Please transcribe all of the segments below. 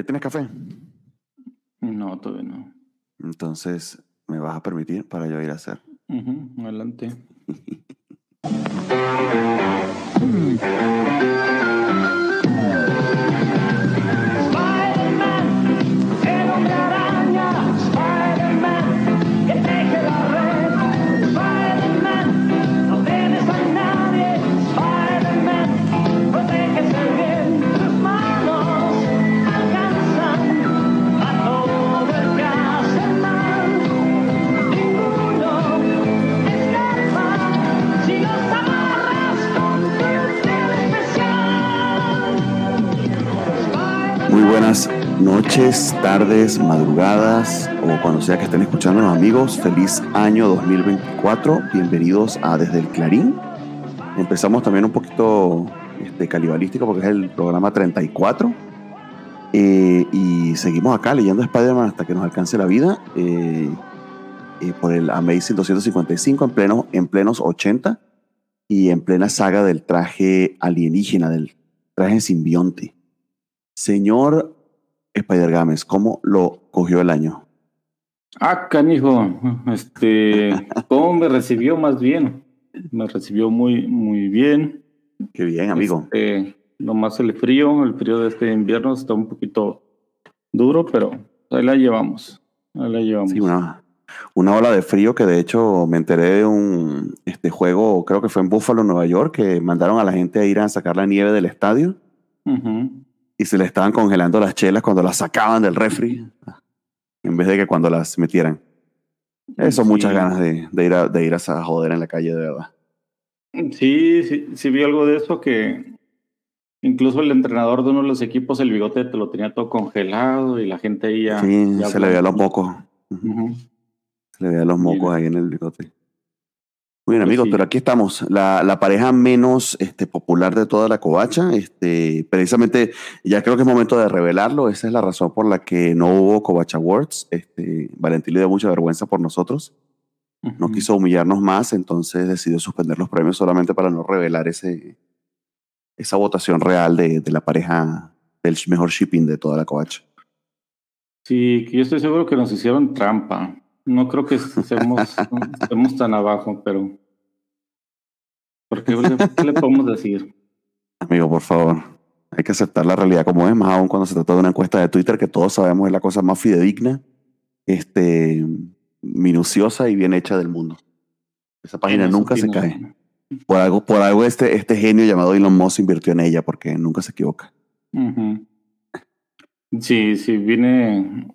¿Ya tienes café? No, todavía no. Entonces, ¿me vas a permitir para yo ir a hacer? Ujú, adelante. noches, tardes, madrugadas o cuando sea que estén escuchándonos amigos. Feliz año 2024. Bienvenidos a Desde el Clarín. Empezamos también un poquito este, calibalístico porque es el programa 34. Eh, y seguimos acá leyendo Spider-Man hasta que nos alcance la vida. eh, eh, por el Amazing 255 en, pleno, en plenos 80 y en plena saga del traje alienígena, del traje simbionte. Señor Spider Games, ¿cómo lo cogió el año? Ah, canijo. Este, ¿cómo me recibió más bien? Me recibió muy, muy bien. Qué bien, amigo. Este, nomás el frío, el frío de este invierno está un poquito duro, pero ahí la llevamos. Ahí la llevamos. Sí, una, una ola de frío que de hecho me enteré de un este juego, creo que fue en Buffalo, Nueva York, que mandaron a la gente a ir a sacar la nieve del estadio. Y se le estaban congelando las chelas cuando las sacaban del refri en vez de que cuando las metieran. Eso, Sí. muchas ganas de, de ir a, de ir a esa joder en la calle, de verdad. Sí, sí, sí vi algo de eso que incluso el entrenador de uno de los equipos, el bigote te lo tenía todo congelado y la gente ahí ya. Sí, ya se le veía los mocos. Se le veían los mocos ahí en el bigote. Muy bien, amigos, sí. pero aquí estamos. La, la pareja menos este, popular de toda la covacha. Este, precisamente, ya creo que es momento de revelarlo. Esa es la razón por la que no hubo Covacha Awards. Este, Valentín le dio mucha vergüenza por nosotros. No quiso humillarnos más, entonces decidió suspender los premios solamente para no revelar ese, esa votación real de, de la pareja del mejor shipping de toda la covacha. Sí, yo estoy seguro que nos hicieron trampa. No creo que estemos, estemos tan abajo, pero. ¿Por qué, le- podemos decir? Amigo, por favor, hay que aceptar la realidad como es, más aún cuando se trata de una encuesta de Twitter que todos sabemos es la cosa más fidedigna, este, minuciosa y bien hecha del mundo. Esa página nunca se cae. Por algo, por algo este, este genio llamado Elon Musk invirtió en ella porque nunca se equivoca. Sí, sí, viene.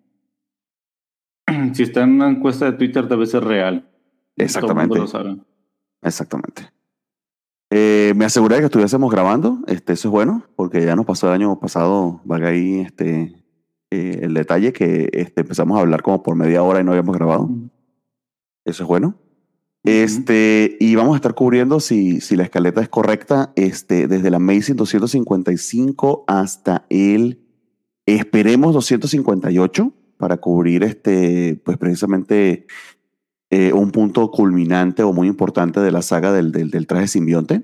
Si está en una encuesta de Twitter, debe ser real. Exactamente. Todo el mundo lo sabe. Exactamente. Eh, me aseguré de que estuviésemos grabando. Este, eso es bueno, porque ya nos pasó el año pasado, valga ahí este, eh, el detalle, que este, empezamos a hablar como por media hora y no habíamos grabado. Eso es bueno. Este, y vamos a estar cubriendo, si, si la escaleta es correcta, este, desde la Amazing 255 hasta el, esperemos, 258, para cubrir este, pues precisamente eh, un punto culminante o muy importante de la saga del, del, del traje simbionte.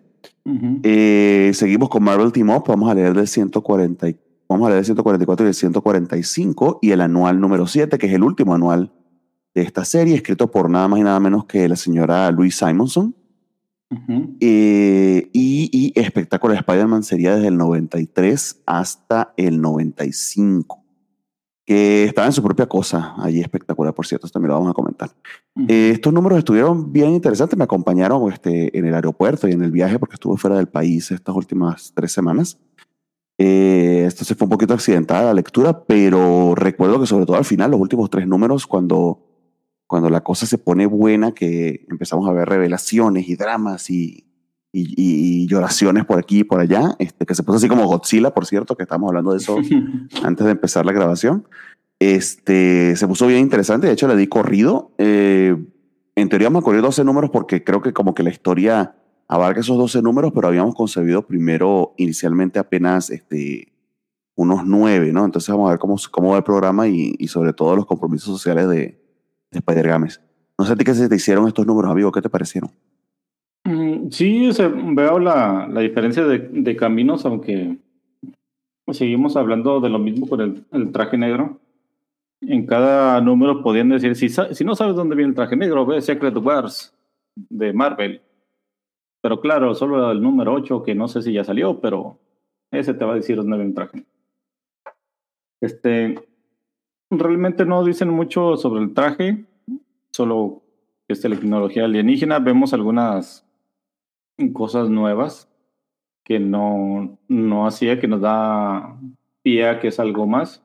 Eh, seguimos con Marvel Team Up, vamos a leer del 140, y- vamos a leer el 144 y el 145 y el anual número 7, que es el último anual de esta serie, escrito por nada más y nada menos que la señora Louise Simonson. Ujú. Eh, y, y Espectacular Spider-Man sería desde el 93 hasta el 95, que estaba en su propia cosa, allí espectacular, por cierto, esto también lo vamos a comentar. Ujú. Eh, estos números estuvieron bien interesantes, me acompañaron este, en el aeropuerto y en el viaje porque estuve fuera del país estas últimas tres semanas. Eh, esto se fue un poquito accidentada la lectura, pero recuerdo que sobre todo al final, los últimos tres números, cuando, cuando la cosa se pone buena, que empezamos a ver revelaciones y dramas y, y, y- lloraciones por aquí y por allá, este, que se puso así como Godzilla, por cierto, que estamos hablando de eso antes de empezar la grabación. Este, se puso bien interesante, de hecho le di corrido. Eh, en teoría vamos a correr 12 números porque creo que como que la historia abarca esos 12 números, pero habíamos concebido primero inicialmente apenas este, unos 9, ¿no? Entonces vamos a ver cómo, cómo va el programa y, y sobre todo los compromisos sociales de, de Spider Games. No sé a ti qué se te hicieron estos números, amigo, ¿qué te parecieron? Mm, Sí, veo la, la diferencia de, de caminos, aunque seguimos hablando de lo mismo con el, traje negro. En cada número podían decir, si, si no sabes dónde viene el traje negro, ve Secret Wars de Marvel. Pero claro, solo el número 8, que no sé si ya salió, pero ese te va a decir dónde viene el traje. Este, realmente no dicen mucho sobre el traje, solo que es tecnología alienígena. Vemos algunas cosas nuevas que no, no hacía, que nos da pie a que es algo más.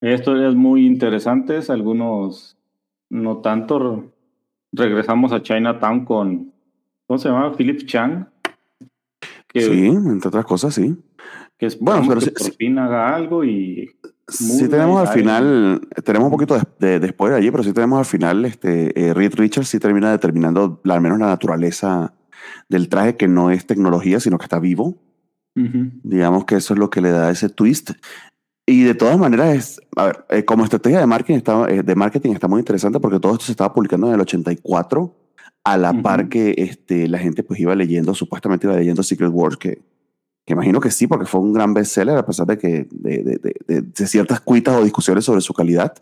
Esto es muy interesante, algunos no tanto. Regresamos a Chinatown con, ¿cómo se llama? Philip Chang. Que, Sí, entre otras cosas, sí. que es Bueno, pero que sí- por sí. fin haga algo y Sí Muy tenemos al buena final, tenemos un poquito de, de, de spoiler allí, pero sí tenemos al final, este, eh, Reed Richards sí termina determinando al menos la naturaleza del traje, que no es tecnología, sino que está vivo. Ujú. Digamos que eso es lo que le da ese twist. Y de todas maneras, es, a ver, eh, como estrategia de marketing, está, eh, de marketing está muy interesante porque todo esto se estaba publicando en el 84, a la Ujú. par que este, la gente pues iba leyendo, supuestamente iba leyendo Secret Wars, que, que imagino que sí, porque fue un gran bestseller, a pesar de que de, de, de, de- de ciertas cuitas o discusiones sobre su calidad.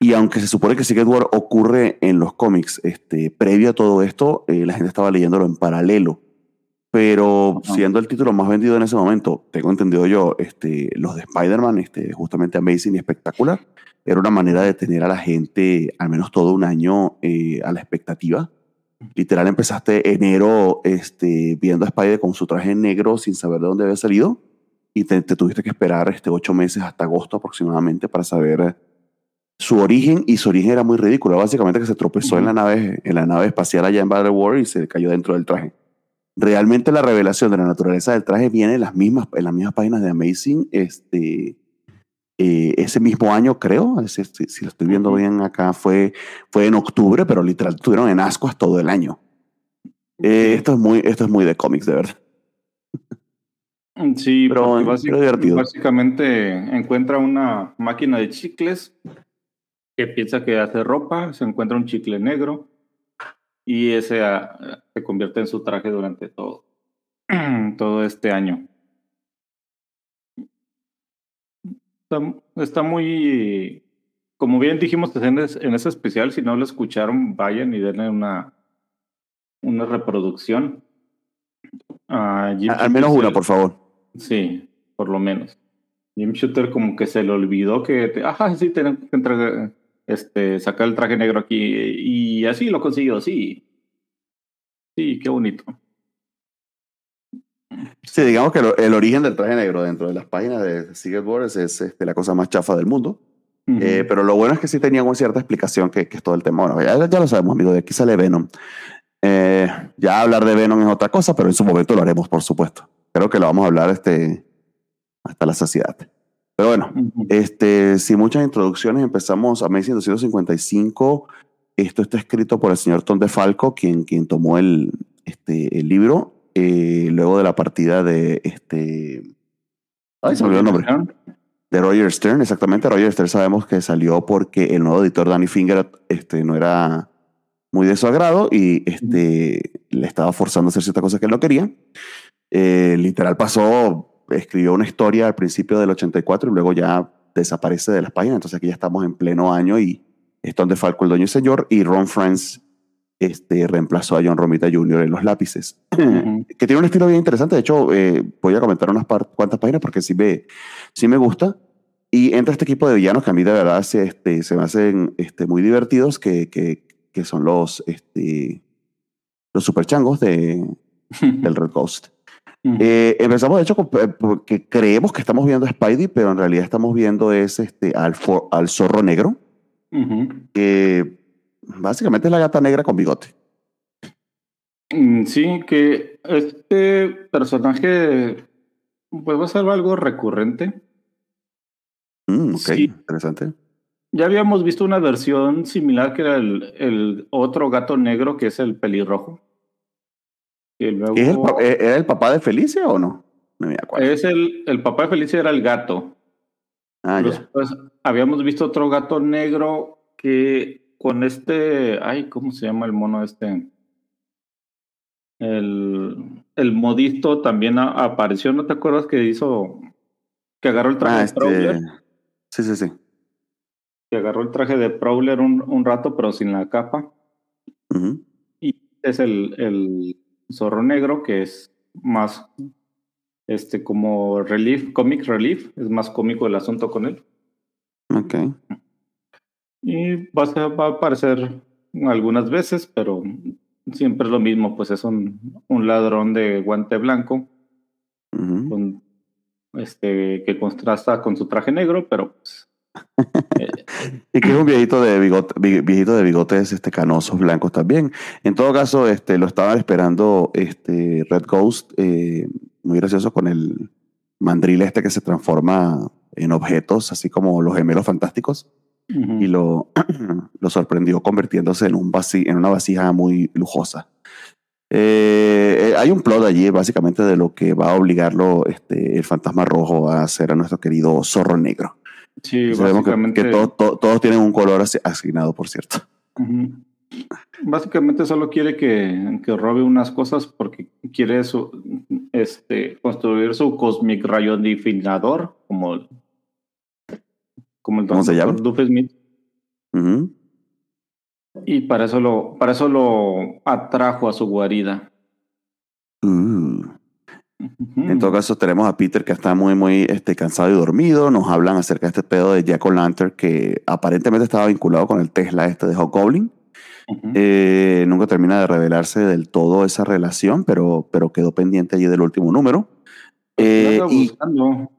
Y aunque se supone que Secret War ocurre en los cómics, este, previo a todo esto, eh, la gente estaba leyéndolo en paralelo. Pero Ajá. siendo el título más vendido en ese momento, tengo entendido yo, este, los de Spider-Man, este, justamente Amazing y Espectacular, era una manera de tener a la gente al menos todo un año eh, a la expectativa. Literal, empezaste enero este, viendo a Spider con su traje negro sin saber de dónde había salido y te, te tuviste que esperar este, ocho meses hasta agosto aproximadamente para saber su origen y su origen era muy ridículo. Básicamente que se tropezó en, la nave, en la nave espacial allá en Battle War y se cayó dentro del traje. Realmente la revelación de la naturaleza del traje viene en las mismas, en las mismas páginas de Amazing este, eh, ese mismo año, creo. si, si lo estoy viendo bien acá, fue, fue en octubre, pero literal estuvieron en ascuas todo el año. Eh, esto, es muy, esto es muy de cómics, de verdad. Sí, Pero- porque básic- pero divertido. básicamente encuentra una máquina de chicles que piensa que hace ropa, se encuentra un chicle negro y ese ah, se convierte en su traje durante todo, todo este año. Está, está muy, como bien dijimos en ese, especial, si no lo escucharon, vayan y denle una, una reproducción. Ah, Jim al menos una, por favor. Sí, por lo menos. Jim Shooter como que se le olvidó que, te- ajá, sí, tenemos que entregar, este, sacar el traje negro aquí y así lo consiguió, sí. Sí, qué bonito. Sí, digamos que el origen del traje negro dentro de las páginas de Secret Wars es este, la cosa más chafa del mundo. Eh, pero lo bueno es que sí tenía una cierta explicación que, que es todo el tema. Bueno, ya, ya lo sabemos, amigo, de aquí sale Venom. Eh, ya hablar de Venom es otra cosa, pero en su momento lo haremos, por supuesto. Creo que lo vamos a hablar este, hasta la saciedad. Pero bueno, Ujú. este, sin muchas introducciones, empezamos Amazing 255. Esto está escrito por el señor Tom DeFalco, quien, quien tomó el, este, el libro eh, luego de la partida de este. Ay, se me olvidó el nombre. De Roger Stern, exactamente. Roger Stern sabemos que salió porque el nuevo editor Danny Finger este, no era muy de su agrado y este, le estaba forzando a hacer ciertas cosas que él no quería. Eh, literal pasó, escribió una historia al principio del 84 y luego ya desaparece de las páginas. Entonces aquí ya estamos en pleno año y es donde Falco el dueño y señor y Ron France este, reemplazó a John Romita Jr. en los lápices. Ujú. que tiene un estilo bien interesante. De hecho, eh, voy a comentar unas cuantas páginas porque sí me, sí me gusta. Y entra este equipo de villanos que a mí de verdad se, este, se me hacen este, muy divertidos, que, que, que son los, este, los superchangos de, del Red Ghost. Ujú. Eh, empezamos, de hecho, con- eh, porque creemos que estamos viendo a Spidey, pero en realidad estamos viendo es, este, al, al zorro negro, Ujú. que básicamente es la gata negra con bigote. Mm, Sí, que este personaje pues va a ser algo recurrente. Mm, ok, Sí. interesante. Ya habíamos visto una versión similar que era el, el otro gato negro que es el pelirrojo. Que luego ¿Es el pa- eh, ¿Era el papá de Felicia o no? No me acuerdo. es el, el papá de Felicia era el gato. ah, ya. Después habíamos visto otro gato negro que con este, ay, ¿cómo se llama el mono este? El, el modisto también a- apareció, ¿no te acuerdas que hizo? Que agarró el traje Ah, de este. Prowler. Sí, sí, sí. Que agarró el traje de Prowler un, un rato, pero sin la capa. Ujú. Y es el, el zorro negro, que es más este como relief, comic relief, es más cómico el asunto con él. Ok. Y va a, va a aparecer algunas veces, pero siempre es lo mismo, pues es un, un ladrón de guante blanco con, este, que contrasta con su traje negro, pero pues, eh, Y que es un viejito de bigote, vi- viejito de bigotes este, canosos blancos también. En todo caso, este, lo estaban esperando este, Red Ghost, eh, muy gracioso con el mandril este que se transforma en objetos, así como los gemelos fantásticos, ujú. y lo, lo sorprendió convirtiéndose en, un vasi- en una vasija muy lujosa. Eh, eh, hay un plot allí, básicamente, de lo que va a obligarlo este, el fantasma rojo a hacer a nuestro querido zorro negro. sí, Sabemos que, básicamente, que to- to- todos tienen un color asi- asignado, por cierto. ujú. básicamente solo quiere que, que robe unas cosas porque quiere su, este, construir su cosmic rayodifinador, como, el- como el ¿Cómo se llama? Dr. Smith. Y para eso lo, para eso lo atrajo a su guarida. Uh. Ujú. En todo caso, tenemos a Peter que está muy, muy este, cansado y dormido. Nos hablan acerca de este pedo de Jack O'Lantern que aparentemente estaba vinculado con el Tesla este de. Ujú. Eh, nunca termina de revelarse del todo esa relación, pero, pero quedó pendiente allí del último número. Eh, y buscando,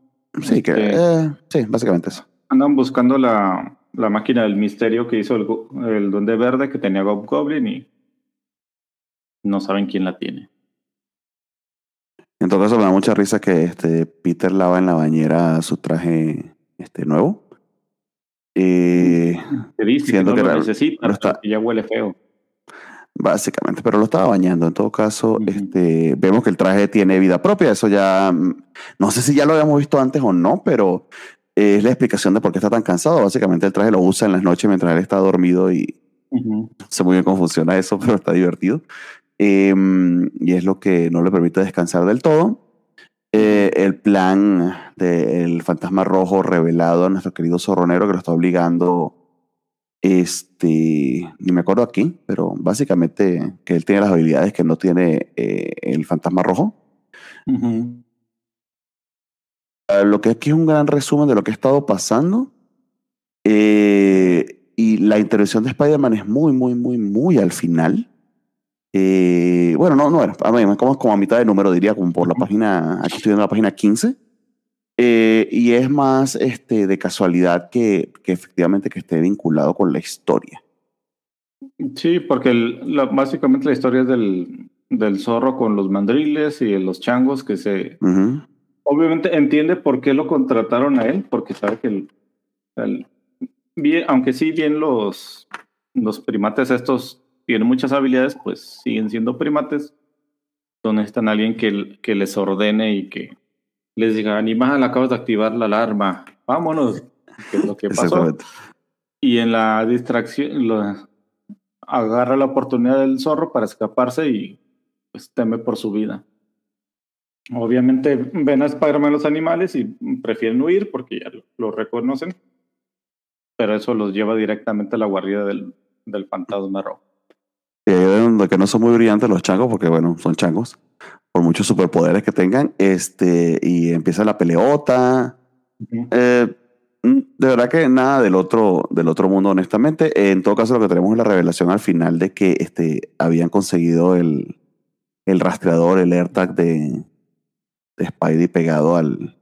sí, que, este- eh, sí, básicamente eso. Andan buscando la, la máquina del misterio que hizo el, el Duende Verde que tenía Gob Goblin y no saben quién la tiene. En todo caso, me da mucha risa que este, Peter lava en la bañera su traje este, nuevo. Eh, Te dice que Siendo no que lo la- necesita, lo está- ya huele feo. Básicamente, pero lo estaba bañando. En todo caso, este, vemos que el traje tiene vida propia. Eso ya, mm, no sé si ya lo habíamos visto antes o no, pero es la explicación de por qué está tan cansado. Básicamente, el traje lo usa en las noches mientras él está dormido y no sé muy bien cómo funciona eso, pero está divertido. Em, y es lo que no le permite descansar del todo. Eh, el plan del fantasma rojo revelado a nuestro querido zorronero que lo está obligando este, ni me acuerdo aquí, pero básicamente que él tiene las habilidades que no tiene eh, el fantasma rojo. Lo que aquí es un gran resumen de lo que ha estado pasando. Eh, y la intervención de Spider-Man es muy, muy, muy, muy al final. Eh, bueno, no, no era. A mí, como, como a mitad de número, diría, como por la página. Aquí estoy viendo la página 15. Eh, y es más este, de casualidad que, que efectivamente que esté vinculado con la historia. Sí, porque el- la- básicamente la historia es del, del zorro con los mandriles y los changos que se... Obviamente entiende por qué lo contrataron a él, porque sabe que el, el- bien, aunque sí bien los, los primates estos tienen muchas habilidades, pues siguen siendo primates. Entonces necesitan a alguien que, que les ordene y que les diga, animal, acabas de activar la alarma, vámonos. ¿Qué es lo que pasó? Y en la distracción lo- agarra la oportunidad del zorro para escaparse y pues teme por su vida. Obviamente ven a Spider-Man los animales y prefieren huir porque ya lo, lo reconocen. Pero eso los lleva directamente a la guarida del, del fantasma rojo. Y ahí es donde que no son muy brillantes los changos, porque bueno, son changos, por muchos superpoderes que tengan, este, y empieza la peleota. Eh, mm, de verdad que nada del otro, del otro mundo, honestamente. En todo caso, lo que tenemos es la revelación al final de que este, habían conseguido el, el rastreador, el AirTag de Spidey pegado al,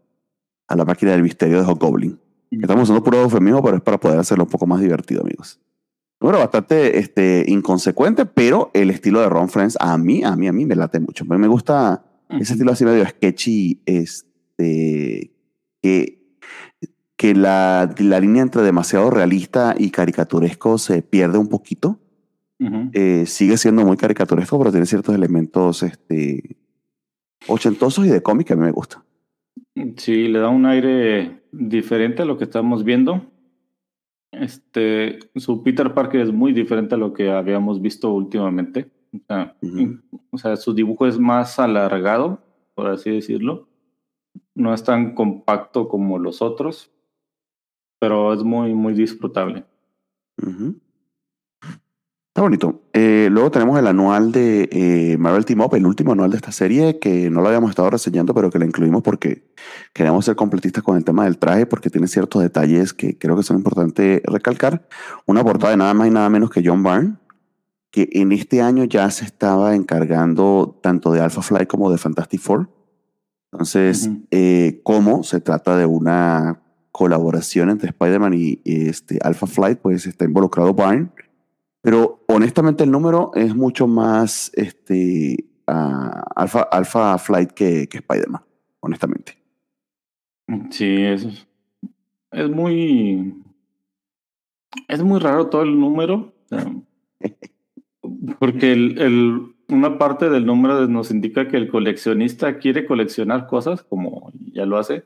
a la máquina del misterio de Hobgoblin. Estamos usando puro eufemismo, pero es para poder hacerlo un poco más divertido, amigos. Número bastante este, inconsecuente, pero el estilo de Ron Friends a mí, a mí, a mí me late mucho. A mí me gusta ese estilo así medio sketchy, este, que, que la, la línea entre demasiado realista y caricaturesco se pierde un poquito. Ujú. Eh, sigue siendo muy caricaturesco, pero tiene ciertos elementos este, ochentosos y de cómic que a mí me gusta. Sí, le da un aire diferente a lo que estamos viendo. Este, su Peter Parker es muy diferente a lo que habíamos visto últimamente. O sea, Ujú. o sea, su dibujo es más alargado, por así decirlo. No es tan compacto como los otros, pero es muy, muy disfrutable. Ujú. Está bonito. Eh, luego tenemos el anual de eh, Marvel Team Up, el último anual de esta serie, que no lo habíamos estado reseñando, pero que la incluimos porque queremos ser completistas con el tema del traje, porque tiene ciertos detalles que creo que son importantes recalcar. Una portada de nada más y nada menos que John Byrne, que en este año ya se estaba encargando tanto de Alpha Flight como de Fantastic Four. Entonces, Ujú. eh, como se trata de una colaboración entre Spider-Man y, y, este Alpha Flight, pues está involucrado Byrne. Pero honestamente el número es mucho más este, ah, Alpha, Alpha Flight que, que Spider-Man, honestamente. Sí, es, es muy. Es muy raro todo el número. Porque el, el- una parte del número nos indica que el coleccionista quiere coleccionar cosas, como ya lo hace.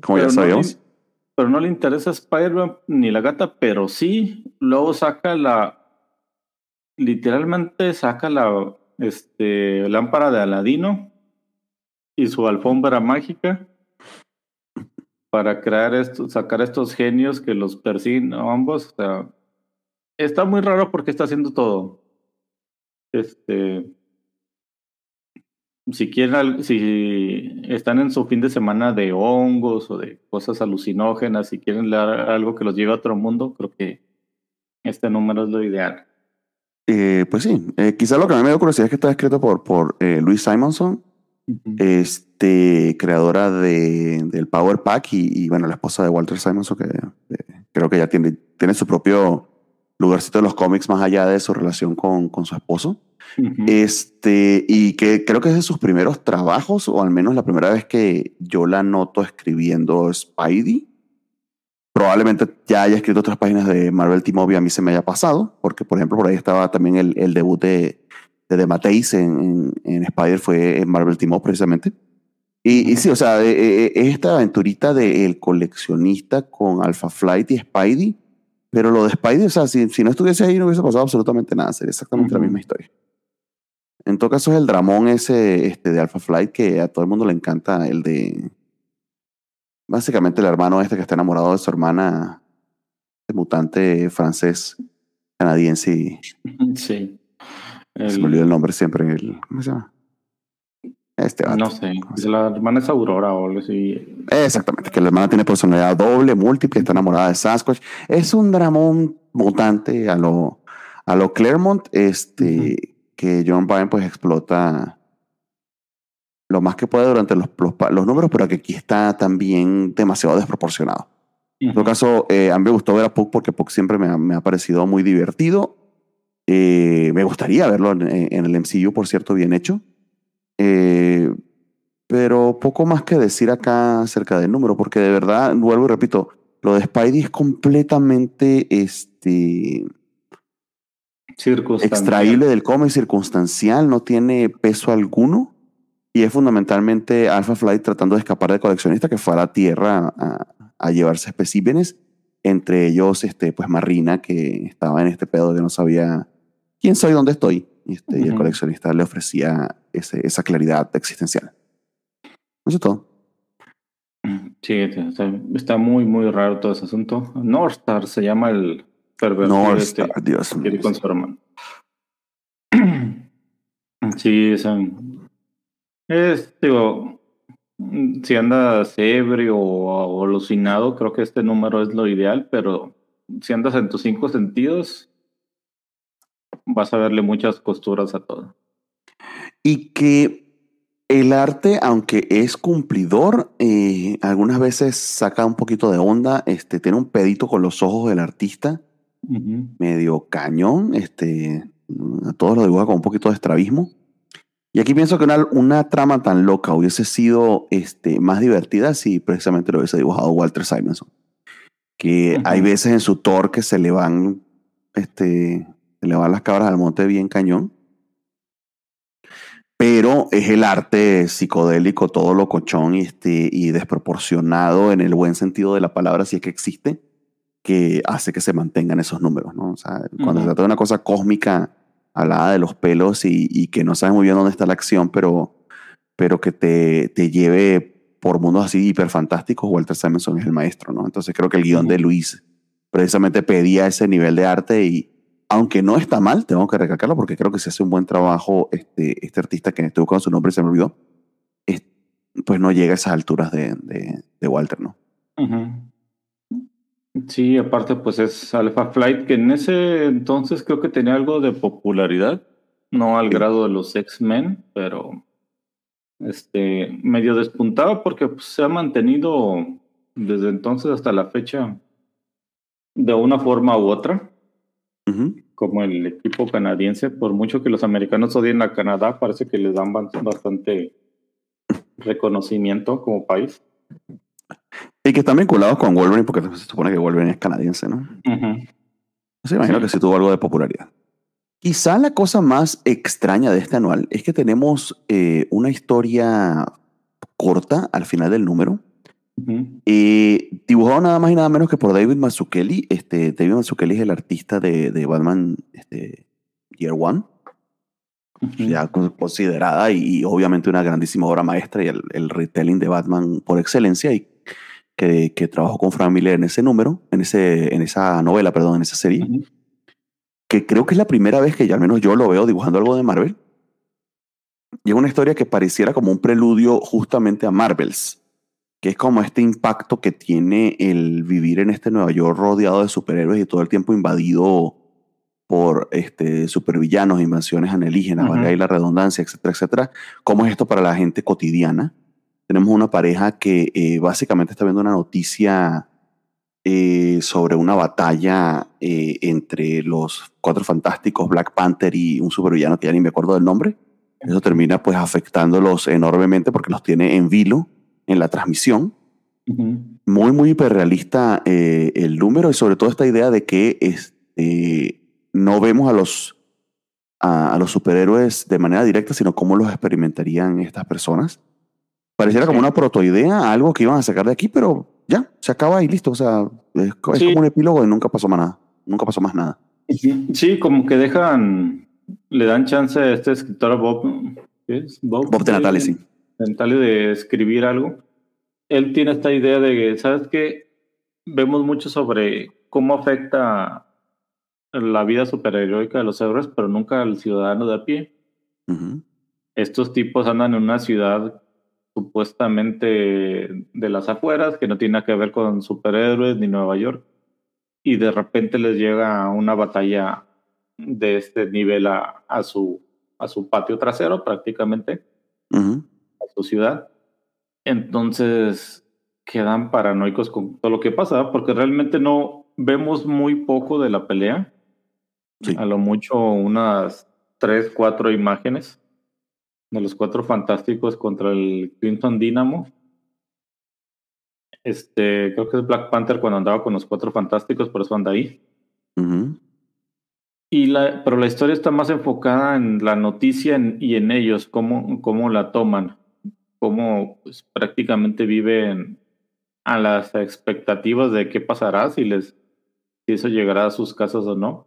Como ya pero no pero no le interesa Spider-Man ni la gata, pero sí, luego saca la. Literalmente saca la este, lámpara de Aladino y su alfombra mágica para crear esto, sacar estos genios que los persiguen a ambos. O sea, está muy raro porque está haciendo todo. Este. Si quieren, si están en su fin de semana de hongos o de cosas alucinógenas, si quieren leer algo que los lleve a otro mundo, creo que este número es lo ideal. Eh, pues sí, eh, quizás lo que a mí me dio curiosidad es que está escrito por, por eh, Simonson, este, creadora de, del Power Pack y, y, bueno, la esposa de Walter Simonson, que eh, creo que ya tiene, tiene su propio lugarcito en los cómics más allá de su relación con, con su esposo. Ujú. Este, y que creo que es de sus primeros trabajos, o al menos la primera vez que yo la noto escribiendo Spidey. Probablemente ya haya escrito otras páginas de Marvel Team y a mí se me haya pasado, porque por ejemplo por ahí estaba también el, el debut de, de The Mateis en, en, en Spider, fue en Marvel Team Up precisamente. Y, y sí, o sea, eh, eh, es esta aventurita del coleccionista con Alpha Flight y Spidey, pero lo de Spidey, o sea, si, si no estuviese ahí no hubiese pasado absolutamente nada, sería exactamente la misma historia. En todo caso es el dramón ese este, de Alpha Flight que a todo el mundo le encanta, el de... Básicamente el hermano este que está enamorado de su hermana, de mutante francés, canadiense, y Sí. se me olvidó el nombre siempre, el, ¿cómo se llama? Este vato. no sé, la hermana es Aurora o algo así. Exactamente, que la hermana tiene personalidad doble, múltiple, está enamorada de Sasquatch. Es un dramón mutante a lo, a lo Claremont, este, que John Byrne pues explota lo más que puede durante los, los números, pero que aquí está también demasiado desproporcionado. En todo caso, eh, a mí me gustó ver a Puck porque Puck siempre me ha, me ha parecido muy divertido. Eh, me gustaría verlo en, en el MCU, por cierto, bien hecho. Eh, pero poco más que decir acá acerca del número, porque de verdad, vuelvo y repito, lo de Spidey es completamente este, extraíble del cómic, circunstancial, no tiene peso alguno. Y es fundamentalmente Alpha Flight tratando de escapar del coleccionista que fue a la Tierra a, a llevarse especímenes, entre ellos este, pues Marina, que estaba en este pedo que no sabía quién soy, dónde estoy. Este, Y el coleccionista le ofrecía ese- esa claridad existencial. Eso es todo. Sí, está, está muy, muy raro todo ese asunto. Northstar se llama el pervertido No, este está- Dios que mío. con su hermano. Sí, es, es, digo, mm, si andas ebrio o alucinado, creo que este número es lo ideal, pero si andas en tus cinco sentidos, vas a verle muchas costuras a todo. Y que el arte, aunque es cumplidor, eh, algunas veces saca un poquito de onda, este, tiene un pedito con los ojos del artista, medio cañón, este, a todos lo dibuja con un poquito de estrabismo. Y aquí pienso que una, una trama tan loca hubiese sido este, más divertida si precisamente lo hubiese dibujado Walter Simonson. Que hay veces en su Thor que se le van, este, se le van las cabras al monte bien cañón. Pero es el arte psicodélico, todo locochón y, este, y desproporcionado en el buen sentido de la palabra, si es que existe, que hace que se mantengan esos números, ¿no? O sea, cuando Ujú. se trata de una cosa cósmica alada de los pelos y, y que no sabes muy bien dónde está la acción, pero, pero que te, te lleve por mundos así hiper fantásticos, Walter Simonson es el maestro, ¿no? Entonces creo que el guion de Luis precisamente pedía ese nivel de arte y aunque no está mal, tengo que recalcarlo porque creo que se hace un buen trabajo este, este artista que estoy buscando su nombre se me olvidó, es- pues no llega a esas alturas de, de, de Walter, ¿no? Sí, aparte pues es Alpha Flight, que en ese entonces creo que tenía algo de popularidad, no al Sí. grado de los X-Men, pero este medio despuntaba porque pues, se ha mantenido desde entonces hasta la fecha de una forma u otra, Como el equipo canadiense, por mucho que los americanos odien a Canadá, parece que les dan bastante reconocimiento como país. Y que están vinculados con Wolverine porque se supone que Wolverine es canadiense, ¿no? Ujú. Se imagino Sí. que sí tuvo algo de popularidad. Quizá la cosa más extraña de este anual es que tenemos eh, una historia corta al final del número, Ujú. eh, dibujado nada más y nada menos que por David Mazzucchelli. Este, David Mazzucchelli es el artista de, de Batman este, Year One, ya con- considerada y, y obviamente una grandísima obra maestra y el, el retelling de Batman por excelencia y que, que trabajó con Frank Miller en ese número, en, ese, en esa novela, perdón, en esa serie que creo que es la primera vez que ya al menos yo lo veo dibujando algo de Marvel. Y es una historia que pareciera como un preludio justamente a Marvels, que es como este impacto que tiene el vivir en este Nueva York rodeado de superhéroes y todo el tiempo invadido por este, supervillanos, invasiones Ujú. valga ahí la redundancia, etcétera, etcétera. ¿Cómo es esto para la gente cotidiana? Tenemos una pareja que eh, básicamente está viendo una noticia eh, sobre una batalla eh, entre los cuatro fantásticos, Black Panther y un supervillano que ya ni me acuerdo del nombre. Eso termina pues afectándolos enormemente porque los tiene en vilo en la transmisión. Ujú. Muy, muy hiperrealista eh, el número y sobre todo esta idea de que este, no vemos a los, a, a los superhéroes de manera directa, sino cómo los experimentarían estas personas. Pareciera como Sí. una protoidea, algo que iban a sacar de aquí, pero ya, se acaba y listo. O sea, es, es Sí. como un epílogo y nunca pasó más nada. Nunca pasó más nada. Sí, como que dejan, le dan chance a este escritor Bob, ¿qué es? Bob, Bob de Natale, sí. De escribir algo. Él tiene esta idea de que, ¿sabes qué? Vemos mucho sobre cómo afecta la vida superheroica de los héroes, pero nunca al ciudadano de a pie. Estos tipos andan en una ciudad supuestamente de las afueras, que no tiene nada que ver con superhéroes ni Nueva York, y de repente les llega una batalla de este nivel a, a su, a su patio trasero prácticamente, Ujú. A su ciudad. Entonces quedan paranoicos con todo lo que pasa, porque realmente no vemos muy poco de la pelea, Sí. a lo mucho unas tres, cuatro imágenes de los cuatro fantásticos contra el Crimson Dynamo. Este, creo que es Black Panther cuando andaba con los cuatro fantásticos, por eso anda ahí. Y la, pero la historia está más enfocada en la noticia en- y en ellos, cómo, cómo la toman, cómo pues, prácticamente viven a las expectativas de qué pasará, si les si eso llegará a sus casas o no.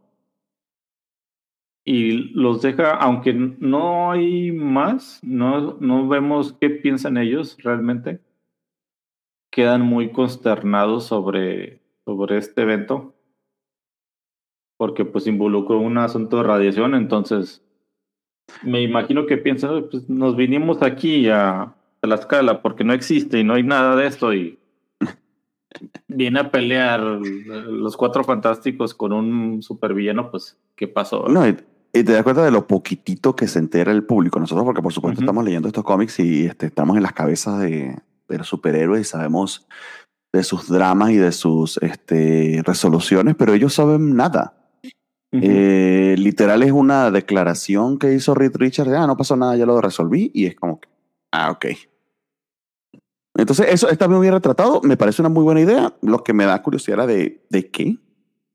Y los deja, aunque no hay más, no, no vemos qué piensan ellos realmente, quedan muy consternados sobre, sobre este evento porque pues involucró un asunto de radiación, entonces me imagino que piensan, "Ay, pues nos vinimos aquí a Tlaxcala porque no existe y no hay nada de esto y viene a pelear los cuatro fantásticos con un supervillano, pues ¿qué pasó? No, y, y te das cuenta de lo poquitito que se entera el público. Nosotros, porque por supuesto estamos leyendo estos cómics y este, estamos en las cabezas de, de los superhéroes y sabemos de sus dramas y de sus este, resoluciones, pero ellos saben nada. Eh, literal es una declaración que hizo Reed Richards, ah, no pasó nada, ya lo resolví, y es como que, ah, ok. Entonces, eso está muy bien retratado, me parece una muy buena idea. Lo que me da curiosidad era de, de qué,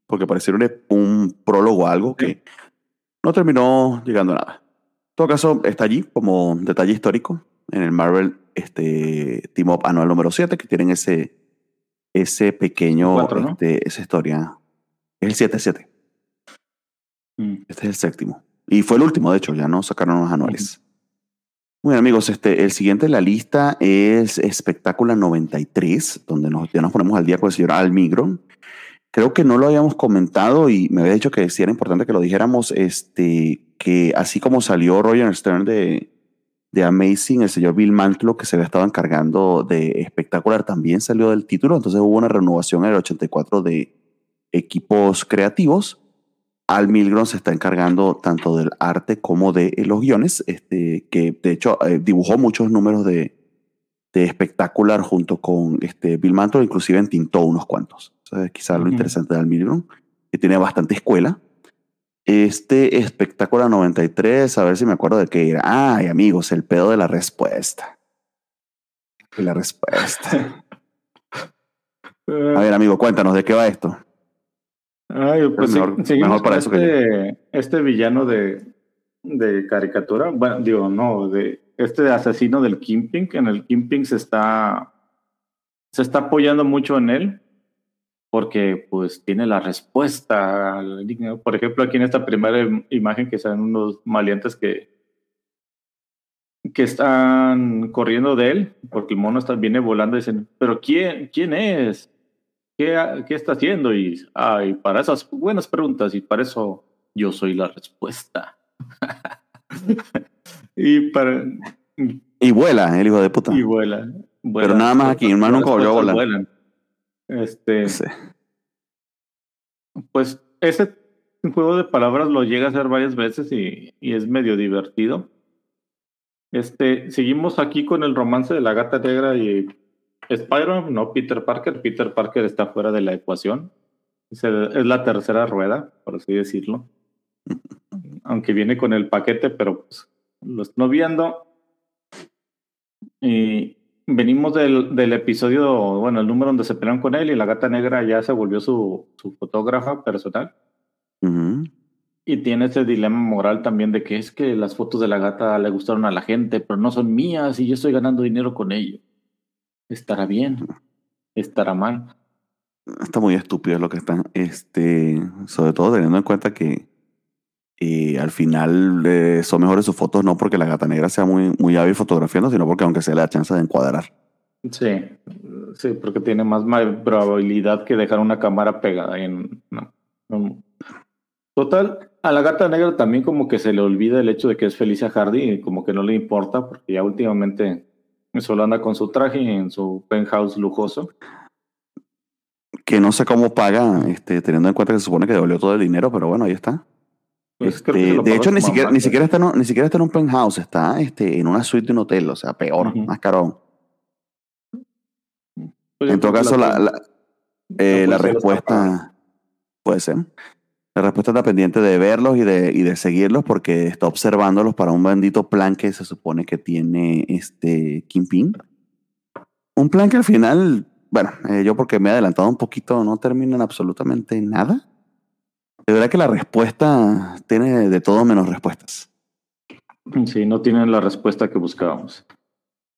porque pareciera un, un prólogo a algo que no terminó llegando a nada. En todo caso, está allí como detalle histórico en el Marvel este, Team Up anual número 7, que tienen ese, ese pequeño, Cuatro, ¿no? este, esa historia. Es el 7-7. Mm. Este es el séptimo. Y fue el último, de hecho, ya no sacaron los anuales. Muy bien, amigos, este, el siguiente en la lista es Espectáculo 93, donde nos, ya nos ponemos al día con el señor Almigron. Creo que no lo habíamos comentado y me había dicho que era importante que lo dijéramos, este, que así como salió Roger Stern de, de Amazing, el señor Bill Mantlo, que se había estado encargando de Espectacular, también salió del título, entonces hubo una renovación en el 84 de equipos creativos. Al Milgrom se está encargando tanto del arte como de los guiones, este, que de hecho eh, dibujó muchos números de, de espectacular junto con este Bill Mantlo, inclusive entintó unos cuantos. Quizás quizá lo interesante de Al Milgrom, que tiene bastante escuela. Este espectáculo 93, a ver si me acuerdo de qué era. Ay, amigos, el pedo de la respuesta. La respuesta. A ver, amigo, cuéntanos de qué va esto. Ay, pues mejor- para con eso que este, este villano de, de caricatura. Bueno, digo, no, de este asesino del Kingpin, que en el Kingpin se está, se está apoyando mucho en él, porque pues tiene la respuesta. Por ejemplo, aquí en esta primera im- imagen que salen unos maleantes que, que están corriendo de él, porque el mono está, viene volando y dicen, pero ¿quién, quién es? ¿Qué, ¿Qué está haciendo? Y, ah, y para esas buenas preguntas, y para eso yo soy la respuesta. y para. Y vuela, el hijo de puta. Y vuela. vuela. nada más aquí, más nunca volvió a volar. vuelan. Este, Sí. pues ese juego de palabras lo llega a hacer varias veces y, y es medio divertido. Este, seguimos aquí con el romance de la gata negra y Spider-Man, no Peter Parker. Peter Parker está fuera de la ecuación. Es, el- es la tercera rueda, por así decirlo. Aunque viene con el paquete, pero pues, lo estoy viendo. Y venimos del, del episodio, bueno, el número donde se pelean con él y la gata negra ya se volvió su, su fotógrafa personal. Y tiene ese dilema moral también de que es que las fotos de la gata le gustaron a la gente, pero no son mías y yo estoy ganando dinero con ello. ¿Estará bien? ¿Estará mal? Está muy estúpido lo que están. Este, sobre todo teniendo en cuenta que eh, al final eh, son mejores sus fotos, no porque la gata negra sea muy, muy hábil fotografiando, sino porque aunque se le da chance de encuadrar. Sí, sí, porque tiene más probabilidad que dejar una cámara pegada en... no, no. Total, a la gata negra también como que se le olvida el hecho de que es Felicia Hardy y como que no le importa porque ya últimamente solo anda con su traje en su penthouse lujoso. Que no sé cómo paga, este, teniendo en cuenta que se supone que devolvió todo el dinero, pero bueno, ahí está. Pues Este, de hecho, ni siquiera, ni, siquiera está en un, ni siquiera está en un penthouse, está este, en una suite de un hotel, o sea, peor, más caro. Pues En todo caso, la, la- eh, la respuesta puede ser. La respuesta está pendiente de verlos y de, y de seguirlos porque está observándolos para un bendito plan que se supone que tiene este Kingpin. Un plan que al final, bueno, eh, yo porque me he adelantado un poquito, no termina en absolutamente nada. De verdad que la respuesta tiene de todo menos respuestas. Sí, no tienen la respuesta que buscábamos.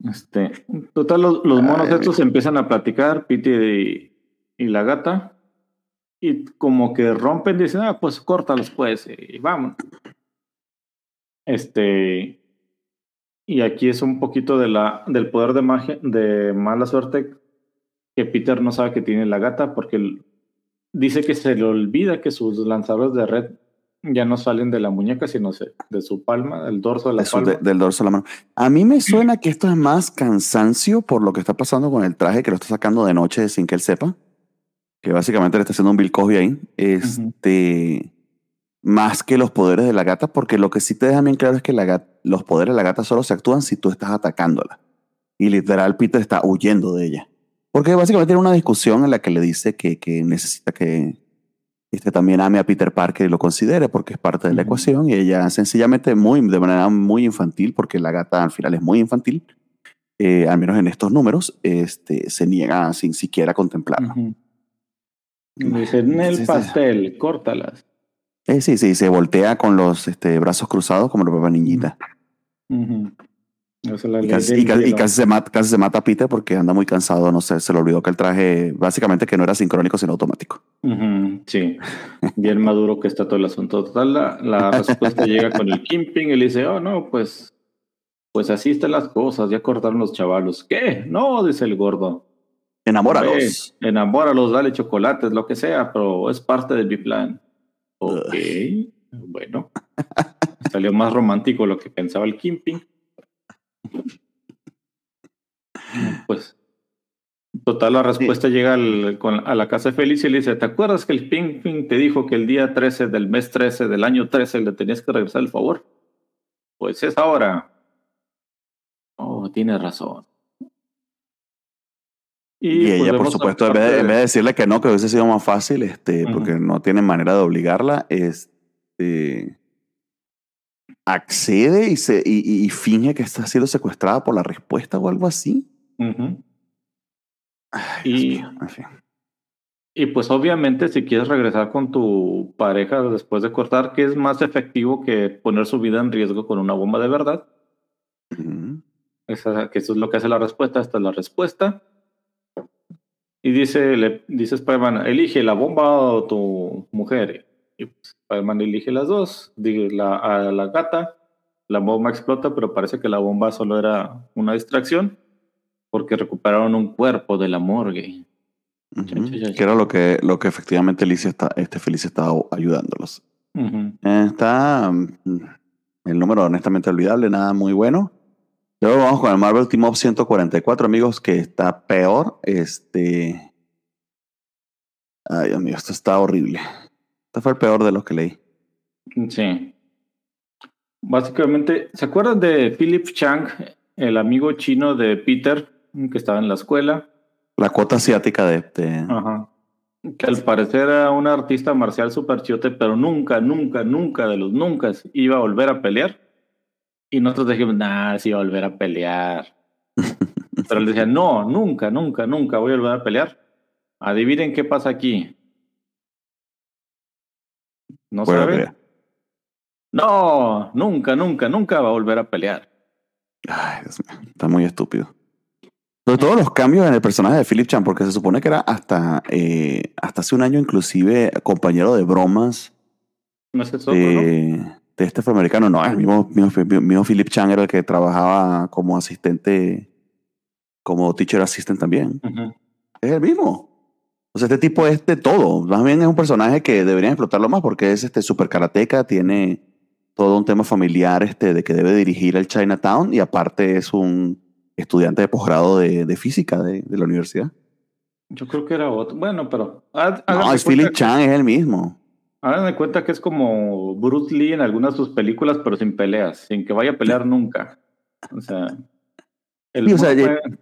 Este, total, los, los monos Ay. estos empiezan a platicar, Piti y, y la gata, y como que rompen, dicen, ah, pues córtalos pues, y vamos. Este, y aquí es un poquito de la, del poder de magia, de mala suerte, que Peter no sabe que tiene la gata, porque dice que se le olvida que sus lanzadores de red ya no salen de la muñeca, sino de su palma, del dorso de la de su- palma. de- del dorso de la mano. A mí me suena que esto es más cansancio por lo que está pasando con el traje que lo está sacando de noche sin que él sepa. Que básicamente le está haciendo un Bill Cosby ahí. Este. Más que los poderes de la gata, porque lo que sí te deja bien claro es que la gat- los poderes de la gata solo se actúan si tú estás atacándola. Y literal, Peter está huyendo de ella. Porque básicamente tiene una discusión en la que le dice que, que necesita que este también ame a Peter Parker y lo considere porque es parte de la ecuación y ella sencillamente muy de manera muy infantil porque la gata al final es muy infantil eh, al menos en estos números este se niega sin siquiera contemplarlo Ujú. Dice, en el pastel, córtalas. Eh, sí sí se voltea con los este, brazos cruzados como la papá niñita es la y casi, y y se mata casi se mata a Peter porque anda muy cansado no sé se le olvidó que el traje básicamente que no era sincrónico sino automático Sí, bien maduro que está todo el asunto. Total, la, la respuesta llega con el Kimping y le dice, oh, no, pues, pues así están las cosas, ya cortaron los chavalos. ¿Qué? No, dice el gordo. Enamóralos. Enamóralos, dale chocolates, lo que sea, pero es parte de mi plan. Ok, bueno. Salió más romántico lo que pensaba el Kimping. Pues, total, la respuesta llega al- con- a la casa Félix y le dice, ¿te acuerdas que el Kimping te dijo que el día 13 del mes 13 del año 13 le tenías que regresar el favor? Pues es ahora. Oh, tiene razón. Y, pues, ella, por supuesto, en vez, de, en vez de decirle que no, que hubiese sido más fácil, este, Ujú. porque no tiene manera de obligarla, este, accede y, se, y, y- y finge que está siendo secuestrada por la respuesta o algo así. Ujú. Ay, Y- mío, en fin. Y pues obviamente si quieres regresar con tu pareja después de cortar, ¿qué es más efectivo que poner su vida en riesgo con una bomba de verdad? Ujú. Esa- que eso es lo que hace la respuesta. Esta es la respuesta. Y dice, le dice Spider-Man, elige la bomba o tu mujer. Y pues, Spider-Man elige las dos. Dice la, a la gata, la bomba explota, pero parece que la bomba solo era una distracción porque recuperaron un cuerpo de la morgue. Que era lo que, lo que efectivamente Alicia está, este Feliz estaba ayudándolos. Eh, Está mm, el número honestamente olvidable, nada muy bueno. Luego vamos con el Marvel Team Up 144, amigos, que está peor. Este. Ay, Dios mío, esto está horrible. Este fue el peor de los que leí. Sí. Básicamente, ¿se acuerdan de Philip Chang, el amigo chino de Peter, que estaba en la escuela? La cuota asiática de. de- Ajá. Que al parecer era un artista marcial super chiote, pero nunca, nunca, nunca de los nunca iba a volver a pelear. Y nosotros dijimos, nah, sí volver a pelear. pero él decía, no, nunca, nunca, nunca voy a volver a pelear. Adivinen qué pasa aquí. ¿No a sabe? pelear. No, nunca, nunca, nunca va a volver a pelear. Ay, Dios mío, está muy estúpido. Sobre todo los cambios en el personaje de Philip Chan, porque se supone que era hasta, eh, hasta hace un año, inclusive, compañero de bromas No es eso, ¿no? De, este afroamericano. No, el mismo, mismo, mismo Philip Chan era el que trabajaba como asistente, como teacher assistant también. Es el mismo. O sea, este tipo es de todo. Más bien es un personaje que deberían explotarlo más porque es este super karateca, tiene todo un tema familiar este, de que debe dirigir el Chinatown y aparte es un estudiante de posgrado de, de física de, de la universidad. Yo creo que era otro. Bueno, pero. No, es Philip Chan, es el mismo. Hagan de cuenta que es como Bruce Lee en algunas de sus películas, pero sin peleas, sin que vaya a pelear nunca. O sea. El Sí, o sea, mono ya- fue-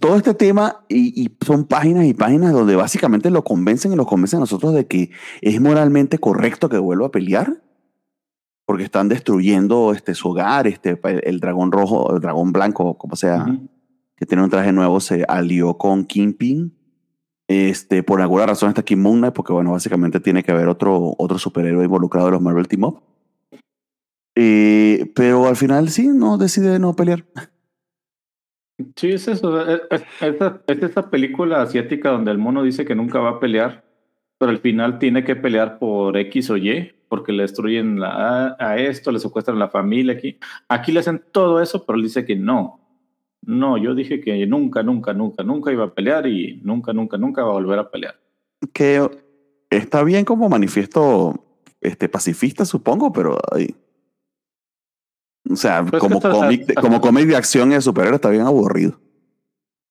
Todo este tema y, y son páginas y páginas donde básicamente lo convencen y lo convencen a nosotros de que es moralmente correcto que vuelva a pelear porque están destruyendo este, su hogar, este, el, el dragón rojo, el dragón blanco, como sea. Que tiene un traje nuevo, se alió con Kingpin. Este, por alguna razón está aquí Moon Knight, porque bueno, básicamente tiene que haber otro, otro superhéroe involucrado en los Marvel Team Up. Eh, pero al final sí, no decide no pelear. Sí, es eso. Es, es- esa- es esa película asiática donde el mono dice que nunca va a pelear, pero al final tiene que pelear por X o Y, porque le destruyen a esto, le secuestran la familia aquí. Aquí le hacen todo eso, pero él dice que no. No, yo dije que nunca, nunca, nunca, nunca iba a pelear y nunca, nunca, nunca va a volver a pelear. Que está bien como manifiesto este, pacifista, supongo, pero ay, o sea, como, hasta- cómic, de- hasta- como cómic de acción y de superhéroe está bien aburrido.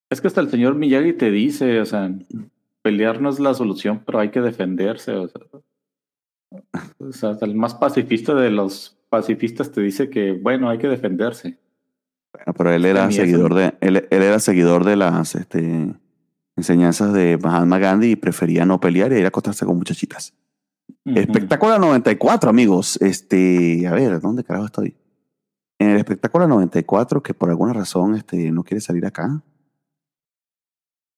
Es que hasta el señor Miyagi te dice, o sea, pelear no es la solución, pero hay que defenderse. O sea, o sea, hasta el más pacifista de los pacifistas te dice que, bueno, hay que defenderse. Bueno, pero él era seguidor de, él, él era seguidor de las este, enseñanzas de Mahatma Gandhi y prefería no pelear y ir a acostarse con muchachitas. Ujú. Espectacular 94, amigos. Este, a ver, ¿dónde carajo estoy? En el espectáculo 94, que por alguna razón este, no quiere salir acá.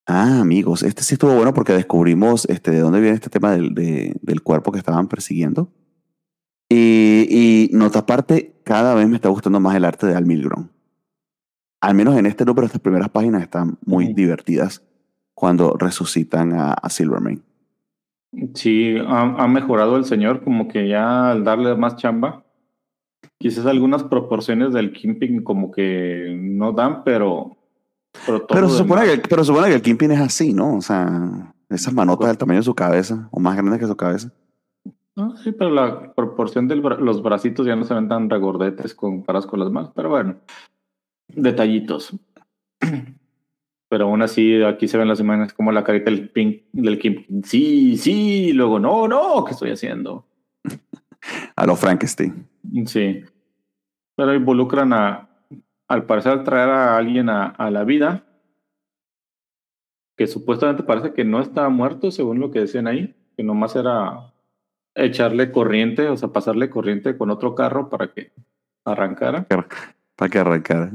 Ah, amigos, este sí estuvo bueno porque descubrimos este, de dónde viene este tema del, de- del cuerpo que estaban persiguiendo. Y, y nota aparte, cada vez me está gustando más el arte de Al Milgrom. Al menos en este número, estas primeras páginas están muy divertidas cuando resucitan a, a Silverman. Sí, ha, ha mejorado el señor, como que ya al darle más chamba, quizás algunas proporciones del Kimping como que no dan, pero... Pero, todo Pero lo se, supone que, pero se supone que el Kingpin es así, ¿no? O sea, esas manotas del tamaño de su cabeza, o más grandes que su cabeza. Ah, sí, pero la proporción de los bracitos ya no se ven tan regordetes comparados con las manos. Pero bueno, detallitos. Pero aún así, aquí se ven las imágenes como la carita del, pink, del Kim. Sí, sí, y luego no, no, ¿qué estoy haciendo? A los Frankenstein. Sí. Pero involucran a, al parecer, traer a alguien a, a la vida, que supuestamente parece que no está muerto, según lo que decían ahí, que nomás era echarle corriente, o sea, pasarle corriente con otro carro para que arrancara. Para que arrancara.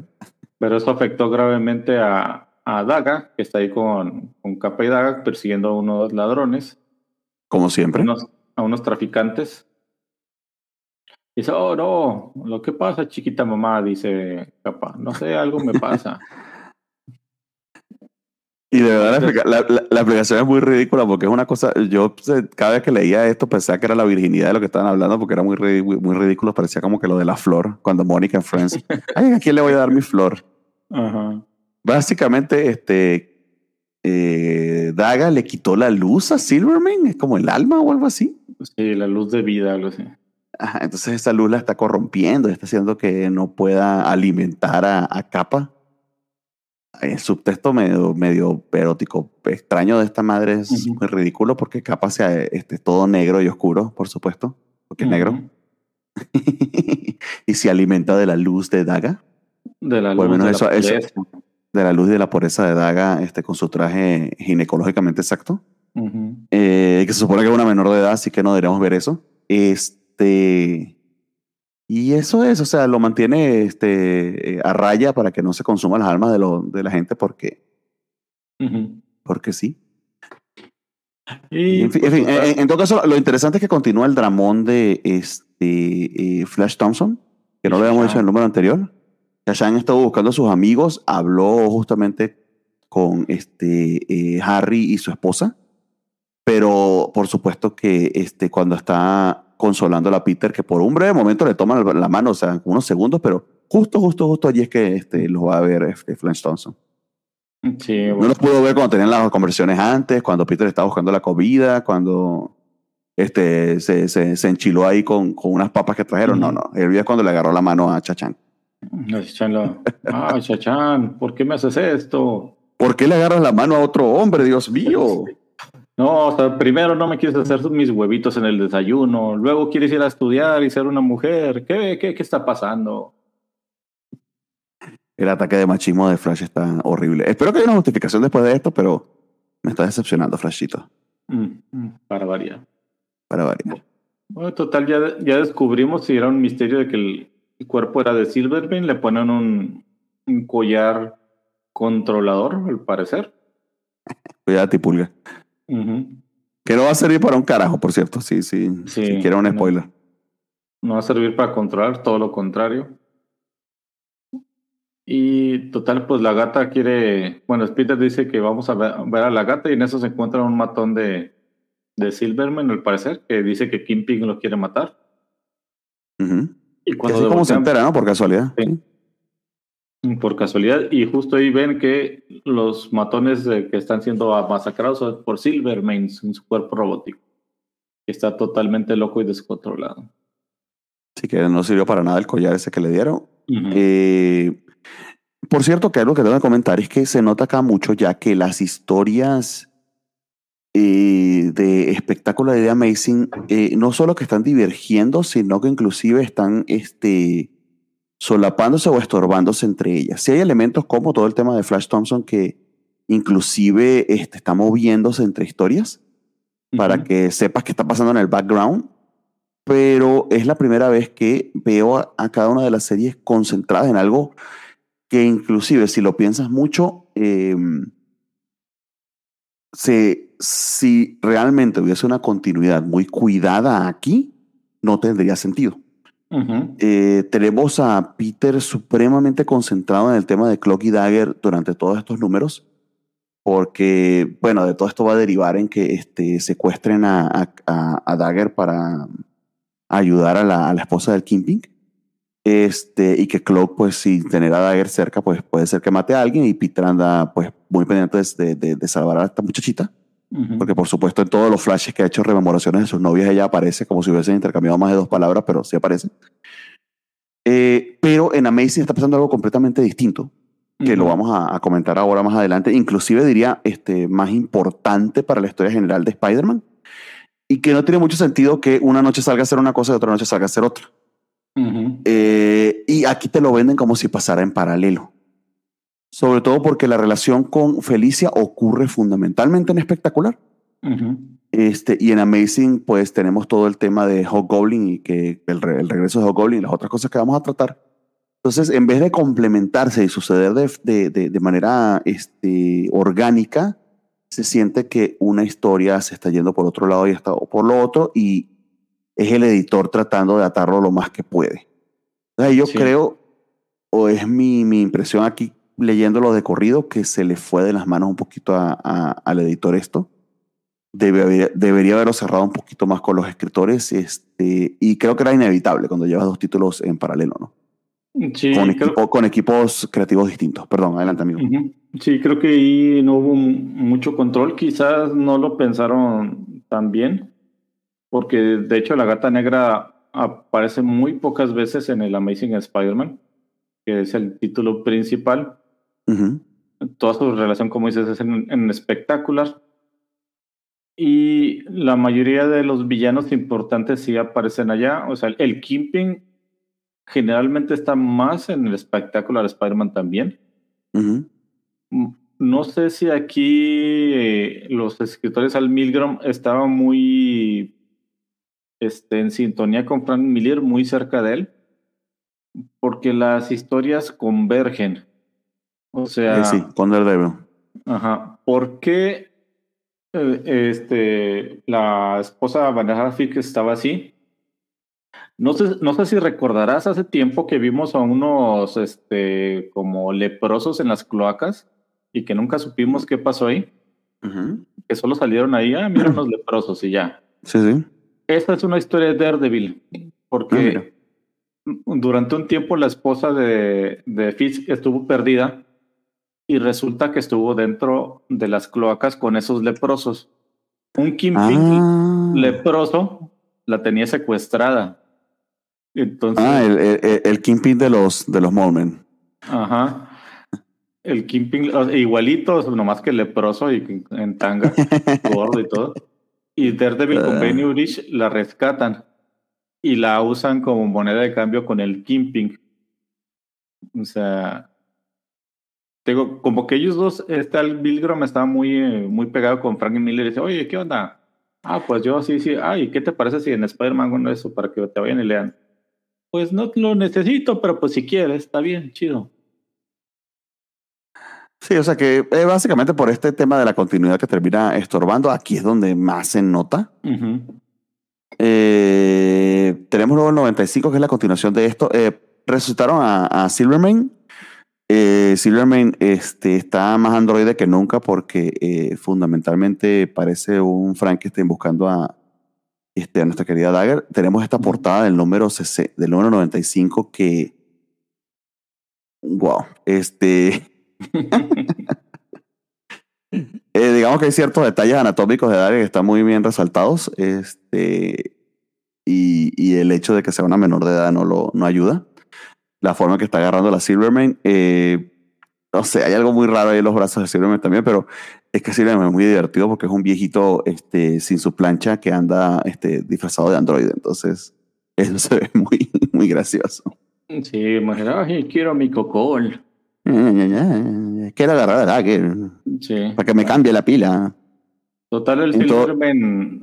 Pero eso afectó gravemente a, a Daga, que está ahí con, con capa y daga persiguiendo a unos ladrones, Como siempre. unos- a unos traficantes. Dice, oh no, lo que pasa, chiquita mamá, dice capa, no sé, algo me pasa. Y de verdad la, la, explicación es muy ridícula porque es una cosa, yo cada vez que leía esto pensaba que era la virginidad de lo que estaban hablando porque era muy, muy ridículo, parecía como que lo de la flor, cuando Mónica en Friends, ay, ¿a quién le voy a dar mi flor? Ajá. Básicamente, este, eh, Daga le quitó la luz a Silverman, es como el alma o algo así. Sí, la luz de vida, algo así. Ajá, entonces esa luz la está corrompiendo, está haciendo que no pueda alimentar a, a Capa. El subtexto medio, medio erótico extraño de esta madre es muy ridículo porque Capa sea este, todo negro y oscuro, por supuesto, porque es negro. Y se alimenta de la luz de Daga, De la luz, menos de eso- la eso- pureza. de la luz y de la pureza de Daga este, con su traje ginecológicamente exacto. Eh, que se supone que es una menor de edad, así que no deberíamos ver eso. Este. Y eso es, o sea, lo mantiene este, eh, a raya para que no se consuman las almas de, lo, de la gente, porque, porque sí. Y En, fin, en fin, total, en- en todo caso, lo interesante es que continúa el dramón de este, eh, Flash Thompson, que no lo habíamos dicho en el número anterior. Shashan estuvo buscando a sus amigos, habló justamente con este, eh, Harry y su esposa, pero por supuesto que este, cuando está consolando a Peter, que por un breve momento le toma la, mano, o sea, unos segundos, pero justo, justo, justo allí es que este, los va a ver este, Flash Thompson. sí, No los pudo ver cuando tenían las conversaciones antes, cuando Peter estaba buscando la comida, cuando este, se, se, se enchiló ahí con, con unas papas que trajeron. No, no. Él vio cuando le agarró la mano a Chachán. Ay, Chachán, ¿por qué me haces esto? ¿Por qué le agarras la mano a otro hombre, Dios mío? No, o sea, primero no me quieres hacer mis huevitos en el desayuno, luego quieres ir a estudiar y ser una mujer. ¿Qué, qué, qué está pasando? El ataque de machismo de Flash está horrible. Espero que haya una justificación después de esto, pero me está decepcionando, Flashito. Mm, mm, para variar. Para variar. Bueno, total, ya, ya descubrimos si era un misterio de que el, el cuerpo era de Silverbeam. Le ponen un, un collar controlador, al parecer. Cuídate, pulga. Que no va a servir para un carajo, por cierto. Sí, sí. Sí, si quieren un spoiler. No va a servir para controlar, todo lo contrario. Y total, pues la gata quiere. Bueno, Peter dice que vamos a ver, a la gata y en eso se encuentra un matón de, de Silverman, al parecer, que dice que Kingpin lo quiere matar. Ujú. Y Que cuando así como se entera, ¿no? Por casualidad. Sí. Por casualidad, y justo ahí ven que los matones eh, que están siendo masacrados son por Silverman en su cuerpo robótico, que está totalmente loco y descontrolado. Así que no sirvió para nada el collar ese que le dieron. Eh, por cierto, que algo que tengo que comentar es que se nota acá mucho ya que las historias eh, de espectáculo de The Amazing eh, no solo que están divergiendo, sino que inclusive están este, solapándose o estorbándose entre ellas. Si hay elementos como todo el tema de Flash Thompson que inclusive este, está moviéndose entre historias para que sepas qué está pasando en el background, pero es la primera vez que veo a, a cada una de las series concentradas en algo que inclusive si lo piensas mucho, eh, se, si realmente hubiese una continuidad muy cuidada aquí, no tendría sentido. Eh, tenemos a Peter supremamente concentrado en el tema de Clock y Dagger durante todos estos números. porque, bueno, de todo esto va a derivar en que este, secuestren a, a, Dagger para ayudar a la, esposa del Kingpin. Este, y que Cloak, pues, sin tener a Dagger cerca, pues puede ser que mate a alguien. Y Peter anda, pues, muy pendiente de, de salvar a esta muchachita. Porque, por supuesto, en todos los flashes que ha hecho rememoraciones de sus novias, ella aparece como si hubiesen intercambiado más de dos palabras, pero sí aparece. Eh, pero en Amazing está pasando algo completamente distinto que lo Ujú. vamos a, a comentar ahora más adelante, inclusive diría este, más importante para la historia general de Spider-Man, y que no tiene mucho sentido que una noche salga a hacer una cosa y otra noche salga a hacer otra. Ujú. Eh, y aquí te lo venden como si pasara en paralelo. Sobre todo porque la relación con Felicia ocurre fundamentalmente en espectacular. Ujú. Este, y en Amazing, pues tenemos todo el tema de Hobgoblin y que el, re- el regreso de Hobgoblin y las otras cosas que vamos a tratar. Entonces, en vez de complementarse y suceder de, de, de- de manera este, orgánica, se siente que una historia se está yendo por otro lado y está o por lo otro, y es el editor tratando de atarlo lo más que puede. Entonces, yo Sí. creo, o es mi, mi impresión aquí leyéndolo de corrido, que se le fue de las manos un poquito a- a- al editor esto debe haber- debería haberlo cerrado un poquito más con los escritores este, y creo que era inevitable cuando llevas dos títulos en paralelo, ¿no? Sí, con, creo- equipo- con equipos creativos distintos. Perdón, adelante, amigo. Sí, creo que ahí no hubo mucho control. Quizás no lo pensaron tan bien, porque de hecho la gata negra aparece muy pocas veces en el Amazing Spider-Man, que es el título principal. Ujú. Toda su relación, como dices, es en, en espectacular. Y la mayoría de los villanos importantes sí aparecen allá. O sea, el Kingpin generalmente está más en el espectacular Spider-Man también. Mm, No sé si aquí eh, los escritores Al Milgrom estaban muy este, en sintonía con Frank Miller, muy cerca de él, porque las historias convergen. O sea, Eh, sí, con Daredevil. ajá, ¿por qué eh, este, la esposa de Vanessa Fick estaba así? No sé, no sé si recordarás hace tiempo que vimos a unos este, como leprosos en las cloacas y que nunca supimos qué pasó ahí, que solo salieron ahí, ah, mira unos leprosos y ya. Sí, sí. Esta es una historia de Daredevil, Ah, porque durante un tiempo la esposa de, de Fisk estuvo perdida y resulta que estuvo dentro de las cloacas con esos leprosos. Un Kingpin Ah, leproso la tenía secuestrada. Entonces, Ah, el, el, el- Kingpin de los, de los Mormon. ajá. El Kingpin, igualito, nomás que leproso y en tanga, gordo y todo. Y Daredevil con Ah. Benny Urich la rescatan y la usan como moneda de cambio con el Kingpin. O sea, digo, como que ellos dos, este Al Milgrom estaba muy, eh, muy pegado con Frank Miller y dice, oye, ¿qué onda? Ah, pues yo sí, sí. Ay, ¿qué te parece si en Spider-Man hago eso para que te vayan y lean? Pues no lo necesito, pero pues si quieres, está bien, chido. Sí, o sea que eh, básicamente por este tema de la continuidad que termina estorbando, aquí es donde más se nota. Ujú. Eh, tenemos luego el 95, que es la continuación de esto. Eh, resucitaron a, a Silverman. Eh, Silverman este, está más androide que nunca porque eh, fundamentalmente parece un Frankenstein buscando a, este, a nuestra querida Dagger. Tenemos esta portada del número, CC del número 95 que... Wow. Este... Eh, digamos que hay ciertos detalles anatómicos de Daria que están muy bien resaltados. Este, y, y el hecho de que sea una menor de edad no lo no ayuda. La forma que está agarrando la Silverman. eh, no sé, hay algo muy raro ahí en los brazos de Silverman también, pero es que Silverman es muy divertido porque es un viejito este, sin su plancha que anda este, disfrazado de androide. Entonces, eso se ve muy, muy gracioso. Sí, imagina, quiero mi cocol. Quiero agarrar a Sí. para que me cambie la pila. Total, el En todo- Silverman.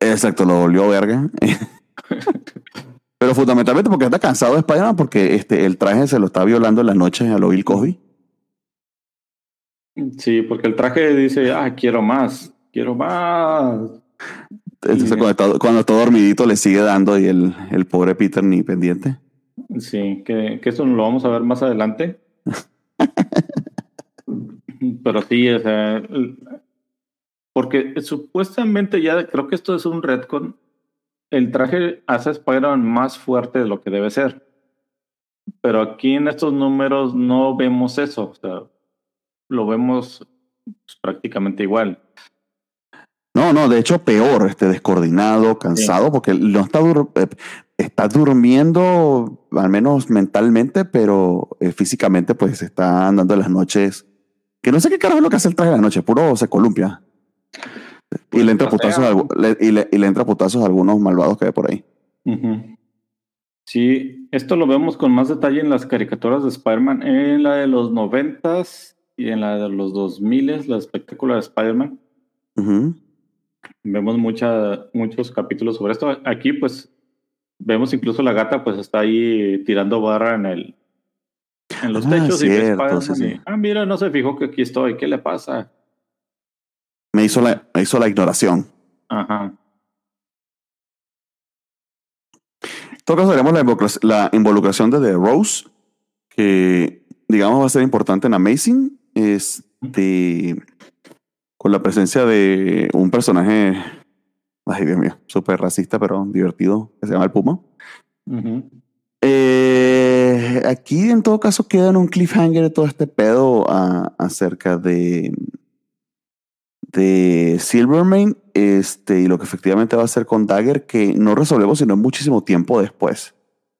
Exacto, lo volvió verga. Pero fundamentalmente porque está cansado de Spider-Man porque este, el traje se lo está violando en las noches a lo Bill Cosby. Sí, porque el traje dice, ah, quiero más, quiero más. Entonces cuando está, cuando está dormidito le sigue dando y el, el pobre Peter ni pendiente. Sí, que, que eso lo vamos a ver más adelante. Pero sí, o sea, porque supuestamente ya creo que esto es un retcon. El traje hace Spider-Man más fuerte de lo que debe ser. Pero aquí en estos números no vemos eso. O sea, lo vemos pues, prácticamente igual. No, no, de hecho peor, este descoordinado, cansado, porque no está, dur- eh, está durmiendo, al menos mentalmente, pero eh, físicamente pues está andando en las noches. Que no sé qué carajo es lo que hace el traje de la noche, puro se columpia. Y le entra Pues, putazos a, le- y, le, y le entra putazos a algunos malvados que hay por ahí. Sí, esto lo vemos con más detalle en las caricaturas de Spider-Man, en la de los noventas y en la de los dos miles, la espectacular de Spider-Man. Vemos mucha, muchos capítulos sobre esto. Aquí, pues, vemos incluso la gata, pues, está ahí tirando barra en el en los Ah, techos y ve cierto, Spider-Man sí, sí. y, ah, mira, no se fijó que aquí estoy, ¿qué le pasa? Me hizo la, me hizo la ignoración. Ajá. En todo caso, veremos la, involucra- la involucración de The Rose, que digamos va a ser importante en Amazing, este, con la presencia de un personaje, ay Dios mío, súper racista, pero divertido, que se llama el Puma. Eh, aquí en todo caso queda en un cliffhanger de todo este pedo a- acerca de de Silvermane este, y lo que efectivamente va a hacer con Dagger que no resolvemos sino muchísimo tiempo después.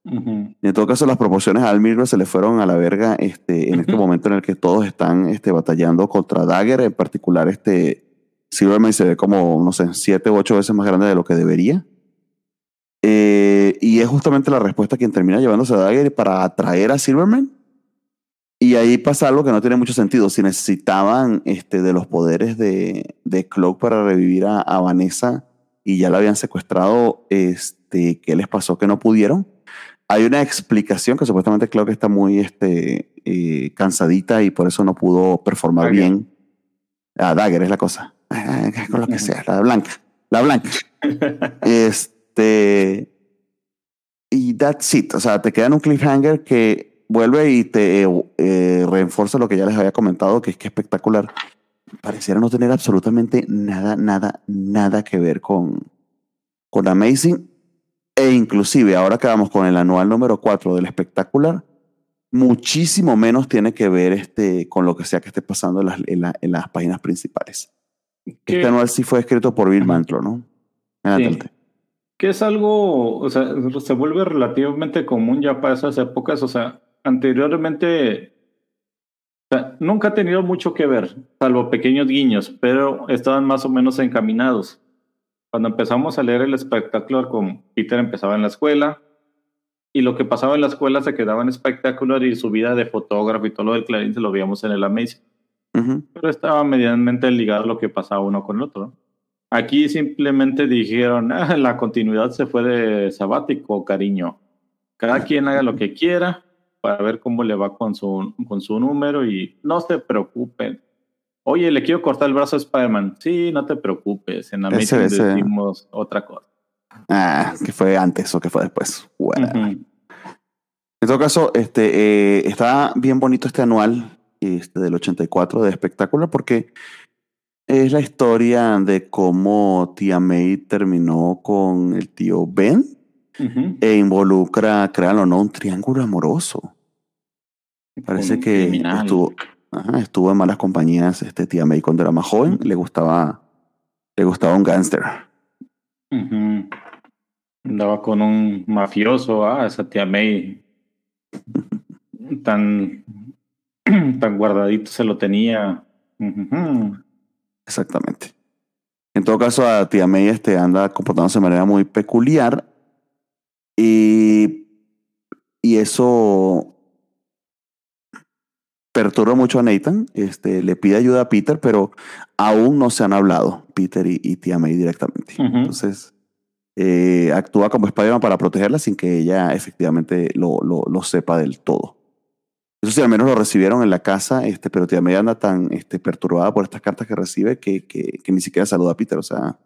En todo caso, las proporciones a Almir se le fueron a la verga este, en este momento en el que todos están este, batallando contra Dagger. En particular, este Silverman se ve como, no sé, siete u ocho veces más grande de lo que debería. Eh, y es justamente la respuesta quien termina llevándose a Dagger para atraer a Silverman. Y ahí pasa algo que no tiene mucho sentido. Si necesitaban este, de los poderes de, de Cloak para revivir a, a Vanessa y ya la habían secuestrado, este, ¿qué les pasó que no pudieron? Hay una explicación que supuestamente Cloak está muy este, eh, cansadita y por eso no pudo performar bien. Ah, Dagger es la cosa. Ah, con lo que sea, la blanca. La blanca. este. Y that's it. O sea, te queda en un cliffhanger que vuelve y te eh, eh, reenforza lo que ya les había comentado, que es que espectacular. Pareciera no tener absolutamente nada, nada, nada que ver con, con Amazing. E inclusive, ahora que vamos con el anual número 4 del espectacular, muchísimo menos tiene que ver este, con lo que sea que esté pasando en las, en la- en las páginas principales. Que- Este anual sí fue escrito por Bill Mantlo, ¿no? Adelante. que es algo, o sea, se vuelve relativamente común ya para esas épocas, o sea, anteriormente, nunca ha tenido mucho que ver, salvo pequeños guiños, pero estaban más o menos encaminados. Cuando empezamos a leer el espectacular con Peter empezaba en la escuela y lo que pasaba en la escuela se quedaba en espectacular y su vida de fotógrafo y todo lo del Clarín se lo veíamos en el Amazing pero estaba medianamente ligado lo que pasaba uno con el otro. Aquí simplemente dijeron, "Ah, la continuidad se fue de sabático, cariño. Cada quien haga lo que quiera para ver cómo le va con su, con su número y no se preocupen. Oye, le quiero cortar el brazo a Spider-Man. Sí, no te preocupes. En Amazing ese- decimos otra cosa. Ah, que fue antes o que fue después. Bueno. Ujú. En todo caso, este, eh, está bien bonito este anual este, del 84 de espectáculo porque es la historia de cómo tía May terminó con el tío Ben e involucra, créanlo o no, un triángulo amoroso. Parece que criminal. estuvo, ajá, estuvo en malas compañías este tía May cuando era más joven. Le gustaba, le gustaba un gángster. Ujú. Andaba con un mafioso, ah, esa tía May. Tan, tan guardadito se lo tenía. Exactamente. En todo caso, a tía May este, anda comportándose de manera muy peculiar y, y eso perturba mucho a Nathan. Este, le pide ayuda a Peter, pero aún no se han hablado, Peter y, y tía May directamente. Entonces, eh, actúa como Spider-Man para protegerla sin que ella efectivamente lo, lo, lo sepa del todo. Eso sí, al menos lo recibieron en la casa, este, pero tía May anda tan este, perturbada por estas cartas que recibe que, que, que ni siquiera saluda a Peter. O sea,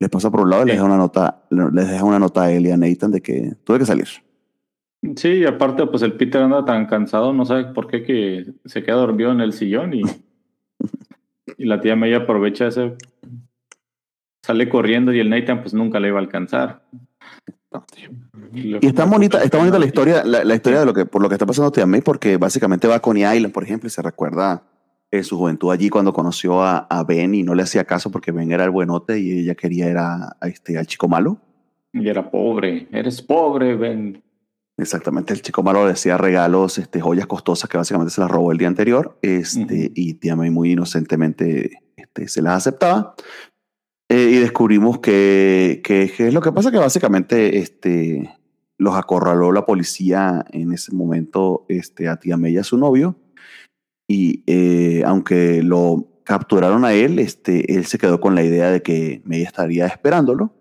les pasa por un lado y les Sí. deja una nota, les deja una nota a él y a Nathan de que tuve que salir. Sí, y aparte, pues el Peter anda tan cansado, no sabe por qué que se queda dormido en el sillón y Y la tía May aprovecha ese. Sale corriendo y el Nathan pues nunca le iba a alcanzar. Y está bonita, está bonita la historia, la, la historia de lo que, por lo que está pasando Tía May, porque básicamente va a Coney Island, por ejemplo, y se recuerda en su juventud allí cuando conoció a, a Ben y no le hacía caso porque Ben era el buenote y ella quería ir a, a este, al chico malo. Y era pobre. Eres pobre, Ben. Exactamente, el chico malo le hacía regalos, este, joyas costosas que básicamente se las robó el día anterior, este, y Tía May muy inocentemente este, se las aceptaba. Eh, y descubrimos que, que, que es lo que pasa que básicamente este, los acorraló la policía en ese momento este, a Tía May y a su novio. Y eh, aunque lo capturaron a él, este, él se quedó con la idea de que May estaría esperándolo,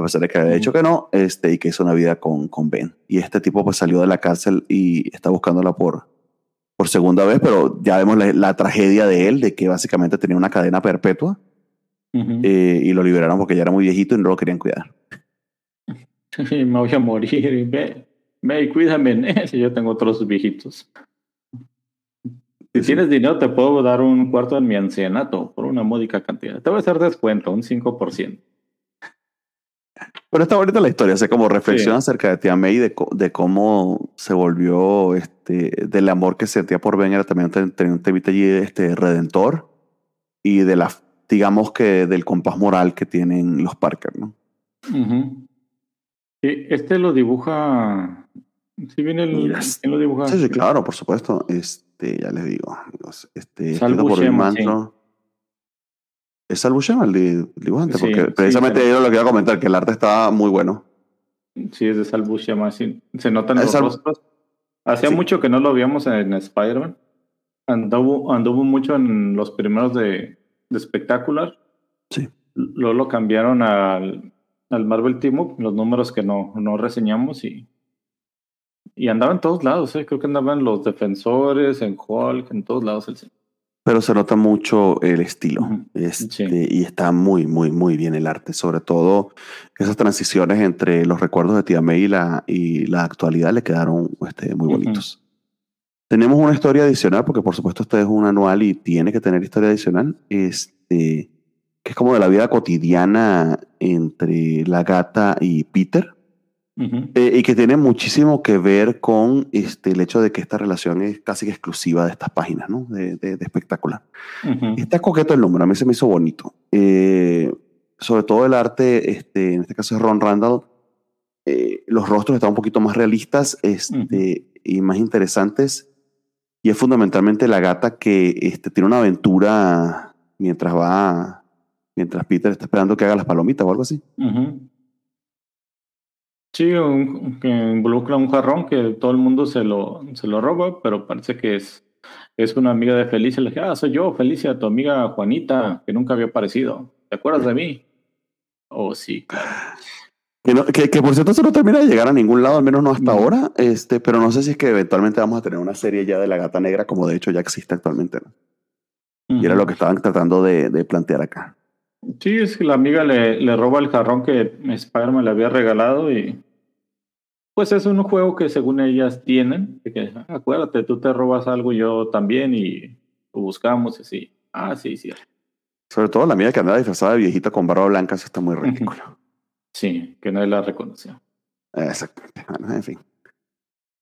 a pesar de que había dicho que no, este, y que hizo una vida con, con Ben. Y este tipo pues salió de la cárcel y está buscándola por, por segunda vez, pero ya vemos la, la tragedia de él, de que básicamente tenía una cadena perpetua eh, y lo liberaron porque ya era muy viejito y no lo querían cuidar. Me voy a morir. Ve, ve y cuídame, si yo tengo otros viejitos. Si Sí. tienes dinero, te puedo dar un cuarto en mi ancianato por una módica cantidad. Te voy a hacer descuento, un 5%. Pero está bonita la historia, o sea, como reflexión Sí. acerca de Tia May, de, de cómo se volvió, este, del amor que sentía por Ben, era también ten- tenía un temita allí, este, redentor, y de la, digamos que del compás moral que tienen los Parker, ¿no? Ujú. Y este lo dibuja. Si viene el. Mira, ¿Quién lo dibuja? Sí, sí, claro, por supuesto. Este, ya les digo, amigos, este, Sal escrito por Bill Buscema, sí. ¿Es Sal Buscema el di- dibujante? Sí, Porque precisamente sí. era lo que iba a comentar, que el arte estaba muy bueno. Sí, es de Sal Buscema, sí. Se notan Es los rostros. Hacía mucho que no lo veíamos en Spider-Man. Anduvo, anduvo mucho en los primeros de, de Spectacular. Sí. Luego lo cambiaron al, al Marvel Team los números que no, no reseñamos y, y andaba en todos lados. ¿eh? Creo que andaba en los defensores, en Hulk, en todos lados. El, señor. Pero se nota mucho el estilo. Este, Sí. Y está muy, muy, muy bien el arte. Sobre todo esas transiciones entre los recuerdos de Tia May y la, y la actualidad le quedaron este, muy bonitos. Tenemos una historia adicional, porque por supuesto este es un anual y tiene que tener historia adicional, este, que es como de la vida cotidiana entre la gata y Peter. Eh, y que tiene muchísimo que ver con este, el hecho de que esta relación es casi exclusiva de estas páginas, ¿no? De, de, de espectacular. Ujú. Está coqueto el número, a mí se me hizo bonito. Eh, sobre todo el arte, este, en este caso es Ron Randall, eh, los rostros están un poquito más realistas este, y más interesantes. Y es fundamentalmente la gata que este, tiene una aventura mientras va, mientras Peter está esperando que haga las palomitas o algo así. Sí, un- que involucra un jarrón que todo el mundo se lo, se lo roba, pero parece que es, es una amiga de Felicia. Le dije, ah, soy yo, Felicia, tu amiga Juanita, que nunca había aparecido. ¿Te acuerdas de mí? Oh, sí, claro. Que, no- que, que por cierto eso no termina de llegar a ningún lado, al menos no hasta No. ahora, este, pero no sé si es que eventualmente vamos a tener una serie ya de la gata negra, como de hecho ya existe actualmente. ¿no? Y era lo que estaban tratando de, de plantear acá. Sí, es que la amiga le, le roba el jarrón que Spider-Man le había regalado y pues es un juego que según ellas tienen, que acuérdate, tú te robas algo, yo también y lo buscamos y así. Ah, sí, sí. Sobre todo la amiga que andaba disfrazada de viejita con barba blanca, eso está muy ridículo. Sí, que nadie la reconoció. Exactamente. Bueno, en fin.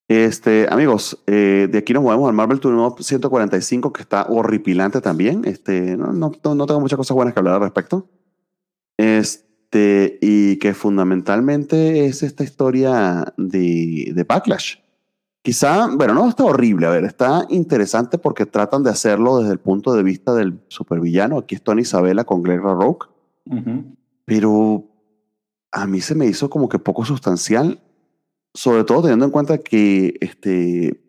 Este, amigos, eh, de aquí nos movemos al Marvel Tour 145, que está horripilante también. Este, no, no, no- tengo muchas cosas buenas que hablar al respecto. Este, y que fundamentalmente es esta historia de, de Backlash. Quizá, bueno, no está horrible, a ver, está interesante porque tratan de hacerlo desde el punto de vista del supervillano. Aquí es Tony Isabella con Glenn Rock Ujú. pero a mí se me hizo como que poco sustancial, sobre todo teniendo en cuenta que este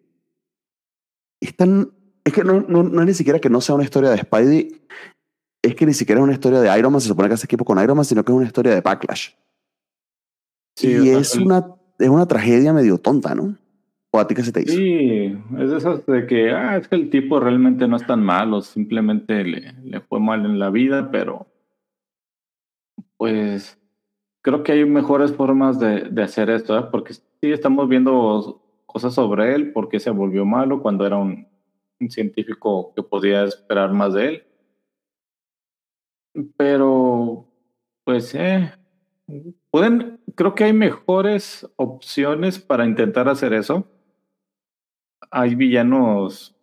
es tan- es que no, no, no es ni siquiera que no sea una historia de Spidey, es que ni siquiera es una historia de Iron Man, se supone que hace equipo con Iron Man, sino que es una historia de Backlash. Sí, y es una, es una tragedia medio tonta, ¿no? ¿O a ti qué se te hizo? Sí, es de esas de que, ah, es que el tipo realmente no es tan malo, simplemente le, le fue mal en la vida, pero pues creo que hay mejores formas de, de hacer esto, ¿eh? porque sí estamos viendo cosas sobre él, porque se volvió malo cuando era un, un científico que podía esperar más de él, Pero, pues, eh, pueden, creo que hay mejores opciones para intentar hacer eso. Hay villanos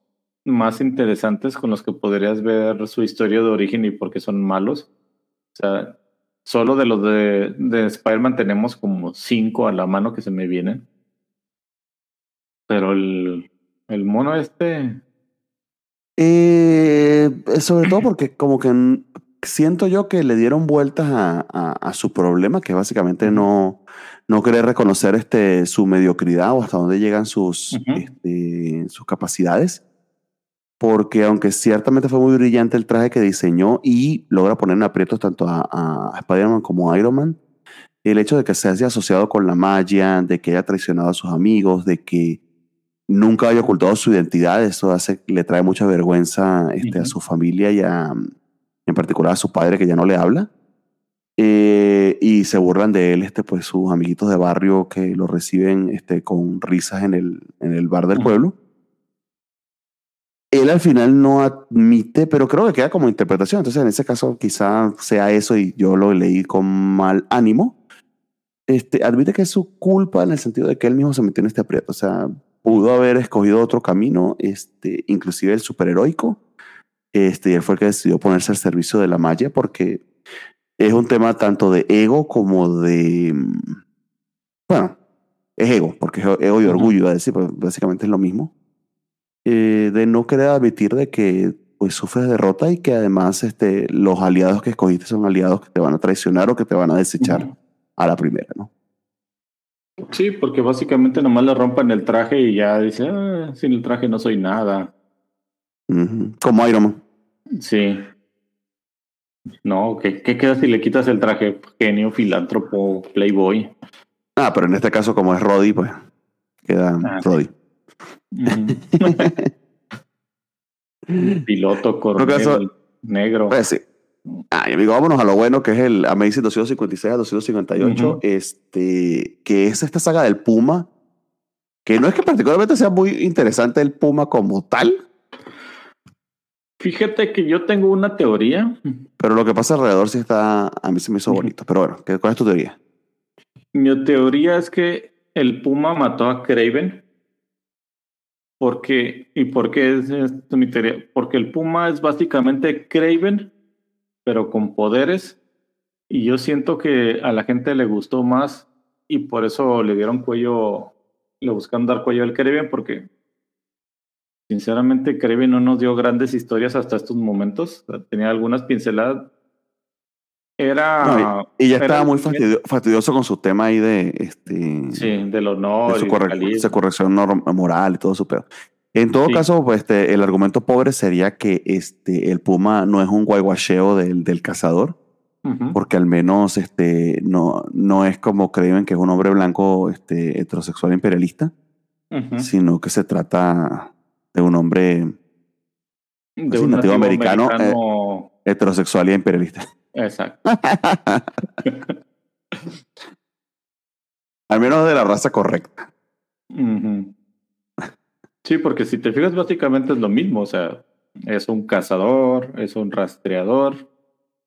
más interesantes con los que podrías ver su historia de origen y por qué son malos. O sea, solo de los de, de Spider-Man tenemos como cinco a la mano que se me vienen. Pero el, el mono este, Eh, sobre todo porque como que siento yo que le dieron vueltas a, a- a su problema, que básicamente no, no querer reconocer este, su mediocridad o hasta dónde llegan sus, este, sus capacidades. Porque aunque ciertamente fue muy brillante el traje que diseñó y logra poner en aprietos tanto a, a Spider-Man como a Iron Man, el hecho de que se haya asociado con la magia, de que haya traicionado a sus amigos, de que nunca haya ocultado su identidad, eso hace, le trae mucha vergüenza este, a su familia y a, en particular a su padre que ya no le habla. Eh, y se burlan de él, este, pues sus amiguitos de barrio que lo reciben este, con risas en el, en el bar del pueblo. Él al final no admite, pero creo que queda como interpretación. Entonces, en ese caso, quizá sea eso y yo lo leí con mal ánimo. Este, admite que es su culpa en el sentido de que él mismo se metió en este aprieto. O sea, pudo haber escogido otro camino, este, inclusive el superheroico. Este, y él fue el que decidió ponerse al servicio de la magia porque es un tema tanto de ego como de. mm, Bueno, es ego, porque es ego y orgullo, iba a decir, pero básicamente es lo mismo. Eh, de no querer admitir de que pues sufres derrota y que además este, los aliados que escogiste son aliados que te van a traicionar o que te van a desechar a la primera, ¿no? Sí, porque básicamente nomás le rompan el traje y ya dice, "Ah, sin el traje no soy nada. Como Iron Man. Sí. No, ¿qué, qué queda si le quitas el traje? Genio, filántropo, playboy. Ah, pero en este caso, como es Roddy, pues queda Ah. Roddy. Piloto, coronel, negro. Pues sí. Ah, amigo, vámonos a lo bueno que es el Amazing 256 a 258, Ujú. este, que es esta saga del Puma, que no es que particularmente sea muy interesante el Puma como tal, Fíjate que yo tengo una teoría. pero lo que pasa alrededor sí está, a mí se me hizo bonito. Pero bueno, ¿qué- ¿cuál es tu teoría? Mi teoría es que el Puma mató a Craven. Porque, ¿y por qué es esto mi? Porque el Puma es básicamente Craven, pero con poderes. Y yo siento que a la gente le gustó más y por eso le dieron cuello, le buscan dar cuello al Craven, porque sinceramente Craven no nos dio grandes historias hasta estos momentos. Tenía algunas pinceladas. Era. No, y ya era estaba muy fastidio- fastidioso con su tema ahí de, este, Sí, del de honor. su, y corre- calibre. su corrección moral y todo su pedo. En todo Sí. caso, pues, este, el argumento pobre sería que este, el Puma no es un guayguacheo del, del cazador, porque al menos este, no, no es como creen que es un hombre blanco este, heterosexual imperialista, sino que se trata de un hombre de un nativo nativo americano, eh. americano. heterosexual y imperialista. Exacto. al menos de la raza correcta. Sí, porque si te fijas, básicamente es lo mismo. O sea, es un cazador, es un rastreador,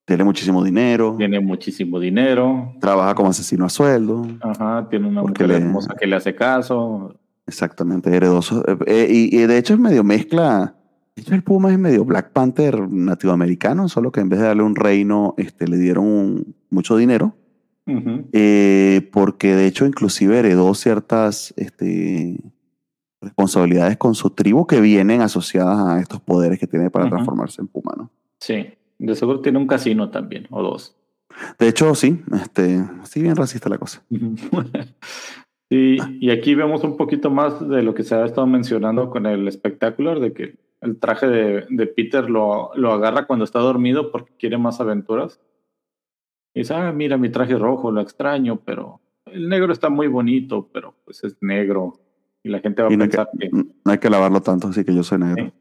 Tiene muchísimo dinero, tiene muchísimo dinero, trabaja como asesino a sueldo. ajá, tiene una mujer le- hermosa que le hace caso. Exactamente, heredoso. Eh, eh, y, y de hecho es medio mezcla. Hecho, el Puma es medio Black Panther nativoamericano, solo que en vez de darle un reino, este, le dieron un- mucho dinero. Eh, porque de hecho, inclusive heredó ciertas este, responsabilidades con su tribu que vienen asociadas a estos poderes que tiene para transformarse en Puma, ¿no? Sí, de seguro tiene un casino también, o dos. De hecho, sí, este, sí, bien racista la cosa. Sí, y aquí vemos un poquito más de lo que se ha estado mencionando con el espectacular, de que el traje de, de Peter lo, lo agarra cuando está dormido porque quiere más aventuras. Y dice, ah, mira mi traje rojo, lo extraño, pero el negro está muy bonito, pero pues es negro. Y la gente va a no que, pensar que... no hay que lavarlo tanto, así que yo soy negro.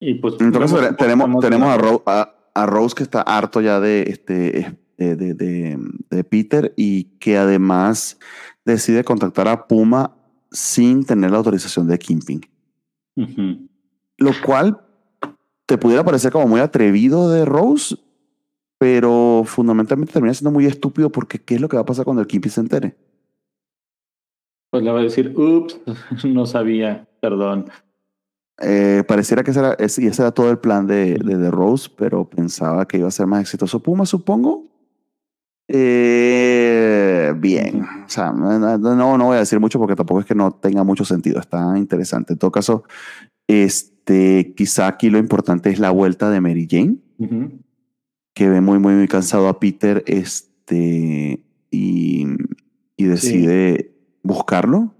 Y pues... Entonces tenemos, tenemos a, Ro- a- a Rose que está harto ya de, este, de, de- de- de Peter y que además decide contactar a Puma sin tener la autorización de Lo cual te pudiera parecer como muy atrevido de Rose, pero fundamentalmente termina siendo muy estúpido porque ¿qué es lo que va a pasar cuando el Kimpy se entere? Pues le va a decir, ups, no sabía, perdón. Eh, pareciera que ese era, ese, era todo el plan de, de The Rose, pero pensaba que iba a ser más exitoso Puma, supongo. Eh, bien, o sea, no, no voy a decir mucho porque tampoco es que no tenga mucho sentido, está interesante. En todo caso, este, quizá aquí lo importante es la vuelta de Mary Jane, que ve muy, muy, muy cansado a Peter este, y, y decide buscarlo.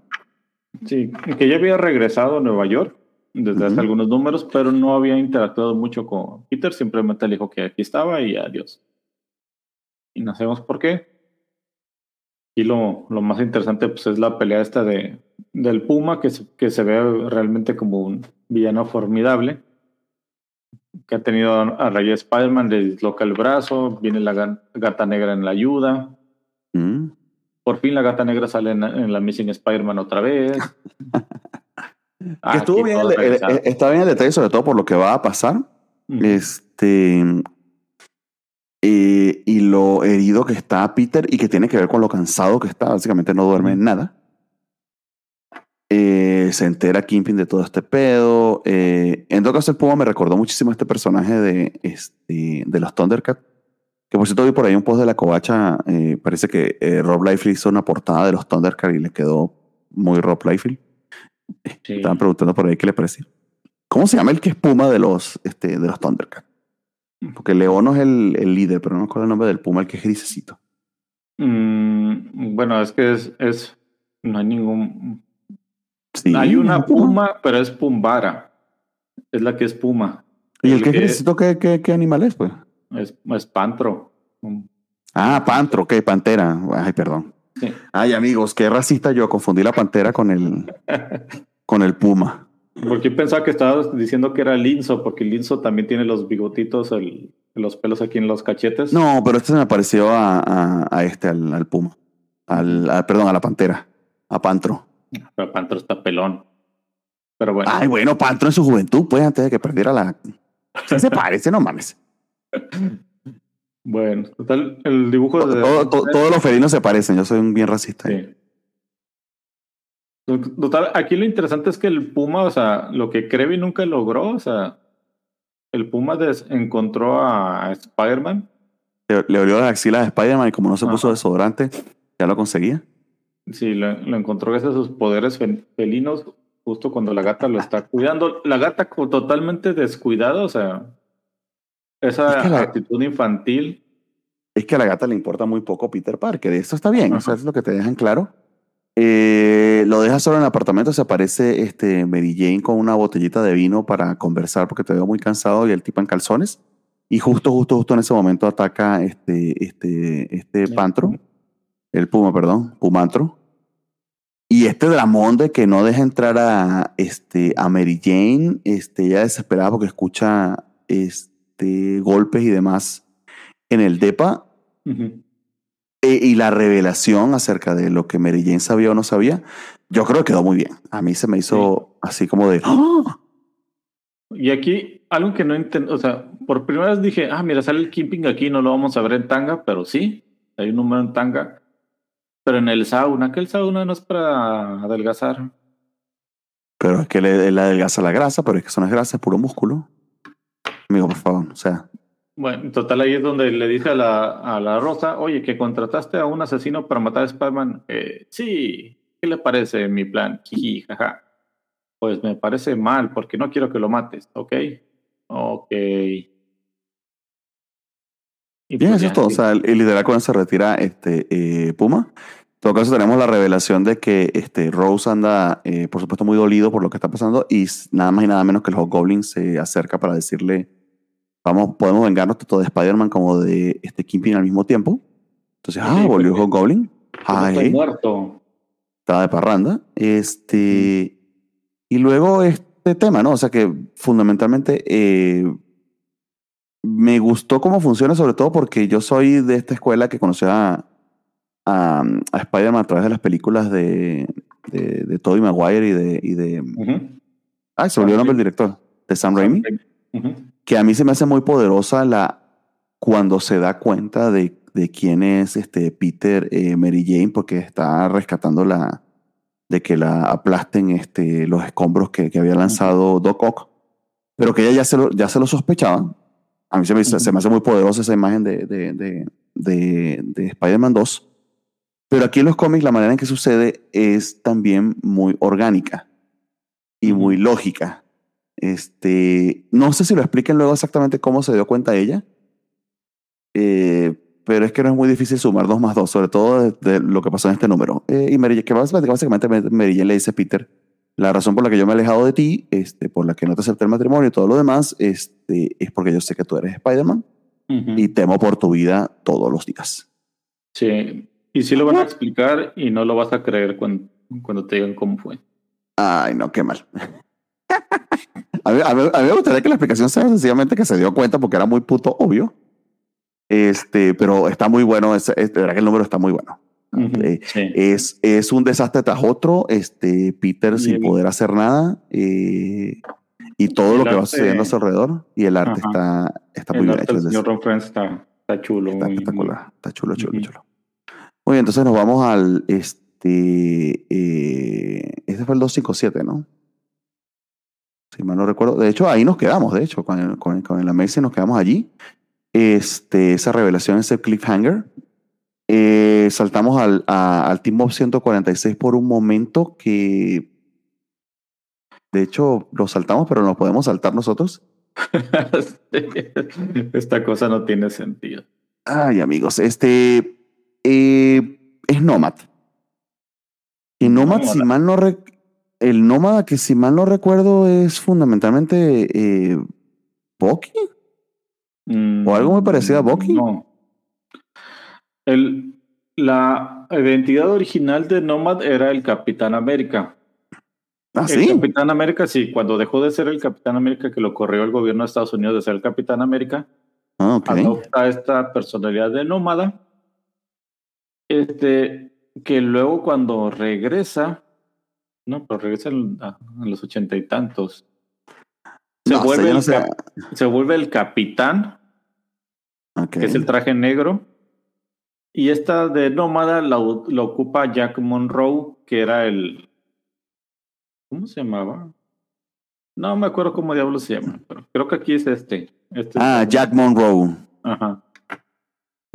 Sí, que ya había regresado a Nueva York desde hace algunos números, pero no había interactuado mucho con Peter, simplemente le dijo que aquí estaba y adiós. Y no sabemos por qué. Y lo, lo más interesante pues, es la pelea esta de, del Puma, que se, que se ve realmente como un villano formidable, que ha tenido a, de Spider-Man, le disloca el brazo, viene la gata negra en la ayuda, Mm. por fin la gata negra sale en, en la Missing Spider-Man otra vez. Que estuvo bien, el- el- el- está bien el detalle, sobre todo por lo que va a pasar. Este. Eh, y lo herido que está Peter y que tiene que ver con lo cansado que está. Básicamente no duerme en nada. Eh, se entera Kingpin de todo este pedo. Eh, en todo caso, el Puma me recordó muchísimo a este personaje de, este, de los Thundercats. Que por cierto vi por ahí un post de la covacha. eh, parece que Rob Liefeld hizo una portada de los Thundercats y le quedó muy Rob Liefeld. Sí. Estaban preguntando por ahí qué le parecía. ¿Cómo se llama el que es Puma de los, este, de los Thundercats? Porque Leono es el, el líder, pero no me acuerdo el nombre del Puma, el que es grisecito. Mm, bueno, es que es, es. No hay ningún. Sí, hay una un puma, pero es Pumbara. Es la que es Puma. ¿Y el que es grisecito qué, qué, qué animal es, pues? Es, es Pantro. Ah, Pantro, ok, Pantera. Ay, perdón. Sí. Ay, amigos, qué racista yo. Confundí la Pantera con el, con el Puma. Porque yo pensaba que estabas diciendo que era Linzo, porque Linzo también tiene los bigotitos, el- los pelos aquí en los cachetes. No, pero este se me pareció a, a, a este, al, al Puma. Al, a- perdón, a la Pantera. A Pantro. Pero Pantro está pelón. Pero bueno. Ay, bueno, Pantro en su juventud, pues, antes de que perdiera la... Se parece, no mames. Bueno, total, el dibujo de. Todo- todo- todos los felinos se parecen, yo soy un bien racista. Sí. Total, aquí lo interesante es que el Puma, o sea, lo que Krevi nunca logró, o sea, el Puma encontró a Spider-Man. Le, le olió las axilas de Spider-Man y como no se puso desodorante, ya lo conseguía. Sí, lo, lo encontró gracias a sus poderes fel- felinos, justo cuando la gata lo está cuidando. La gata totalmente descuidada, o sea, esa Es que la- actitud infantil. Es que a la gata le importa muy poco Peter Parker. y Esto está bien, Ajá. eso es lo que te dejan claro. Eh, lo deja solo en el apartamento, se aparece este Mary Jane con una botellita de vino para conversar porque te veo muy cansado y el tipo en calzones. Y justo, justo, justo en ese momento ataca este, este, este pantro, el puma, perdón, pumantro. Y este dramón de que no deja entrar a, este, a Mary Jane, este, ya desesperada porque escucha este, golpes y demás en el DEPA. E- y la revelación acerca de lo que Mary Jane sabía o no sabía, yo creo que quedó muy bien. A mí se me hizo así como de... ¡Ah! Y aquí, algo que no entiendo, o sea, por primera vez dije, ah, mira, sale el Kimping aquí, no lo vamos a ver en tanga, pero sí, hay un número en tanga. Pero en el sauna, que el sauna no es para adelgazar. Pero es que le adelgaza la grasa, pero es que eso no es grasa, es puro músculo. Amigo, por favor, o sea, Bueno, en total ahí es donde le dice a la, a la Rosa, oye, que contrataste a un asesino para matar a Spider-Man. Eh, sí, ¿qué le parece mi plan? Jiji, jaja. Pues me parece mal, porque no quiero que lo mates, ¿ok? Ok. Y bien, pues eso es todo. O sea, el, el liderazgo eso se retira este, eh, Puma. En todo caso, tenemos la revelación de que este, Rose anda, eh, por supuesto, muy dolido por lo que está pasando y nada más y nada menos que el Hobgoblin se acerca para decirle, vamos, podemos vengarnos tanto de Spider-Man como de este Kingpin al mismo tiempo. Entonces, ah, Sí, volvió Hobgoblin. Como Ay, estoy muerto. estaba de parranda. Este, y luego este tema, ¿no? O sea que fundamentalmente eh, me gustó cómo funciona, sobre todo porque yo soy de esta escuela que conoció a, a, a Spider-Man a través de las películas de, de, de Tobey Maguire y de, y de. Ay, se me olvidó el nombre del director. De Sam Raimi. Ujú. Que a mí se me hace muy poderosa la cuando se da cuenta de, de quién es este Peter eh, Mary Jane, porque está rescatando la de que la aplasten este, los escombros que, que había lanzado Doc Ock, pero que ella ya se lo, ya se lo sospechaba. A mí se me, se me hace muy poderosa esa imagen de, de, de, de, de Spider-Man 2. Pero aquí en los cómics la manera en que sucede es también muy orgánica y muy lógica. Este, no sé si lo expliquen luego exactamente cómo se dio cuenta ella, eh, pero es que no es muy difícil sumar dos más dos, sobre todo de, de lo que pasó en este número. Eh, y Mary, que básicamente, Mary Jane le dice a Peter, la razón por la que yo me he alejado de ti, este, por la que no te acepté el matrimonio y todo lo demás, este, es porque yo sé que tú eres Spider-Man y temo por tu vida todos los días. Sí, y sí lo van a explicar y no lo vas a creer cuando, cuando te digan cómo fue. Ay, no, qué mal. A, mí, a, mí, a mí me gustaría que la explicación sea sencillamente que se dio cuenta porque era muy puto obvio. Este, pero está muy bueno, es, es- de verdad que el número está muy bueno. Ujú, Eh, sí. es, es un desastre tras otro, este, Peter sin el- poder hacer nada eh, y todo el lo que va arte- sucediendo a su alrededor y el arte Ajá. está, está muy el bien hecho. Friends está, está chulo. Está espectacular, está chulo, chulo, Ujú. chulo. Muy bien, entonces nos vamos al, este, eh, este fue el 257, ¿no? Si mal no recuerdo. De hecho, ahí nos quedamos, de hecho, con el, con el, con el Amazing nos quedamos allí. Este, esa revelación, ese cliffhanger. Eh, saltamos al, a- al Team Up 146 por un momento que, de hecho, lo saltamos, pero nos podemos saltar nosotros. Esta cosa no tiene sentido. Ay, amigos, este eh, es Nomad. Y Nomad, si Nómada. mal no rec- el Nómada que si mal no recuerdo es fundamentalmente eh, Bucky. ¿O algo muy parecido a Bucky? No. El, la identidad original de Nomad era el Capitán América. Ah, El sí. Capitán América, sí, cuando dejó de ser el Capitán América, que lo corrió el gobierno de Estados Unidos de ser el Capitán América, Ah, adopta esta personalidad de nómada. Este, que luego cuando regresa, no, pero regresa en, a- los ochenta y tantos. Se, No vuelve no el sé. cap- se vuelve el capitán, que es el traje negro. Y esta de nómada la, la ocupa Jack Monroe, que era el. ¿Cómo se llamaba? No me acuerdo cómo diablos se llama, pero creo que aquí es este. este Ah, es- Jack Monroe. Ajá.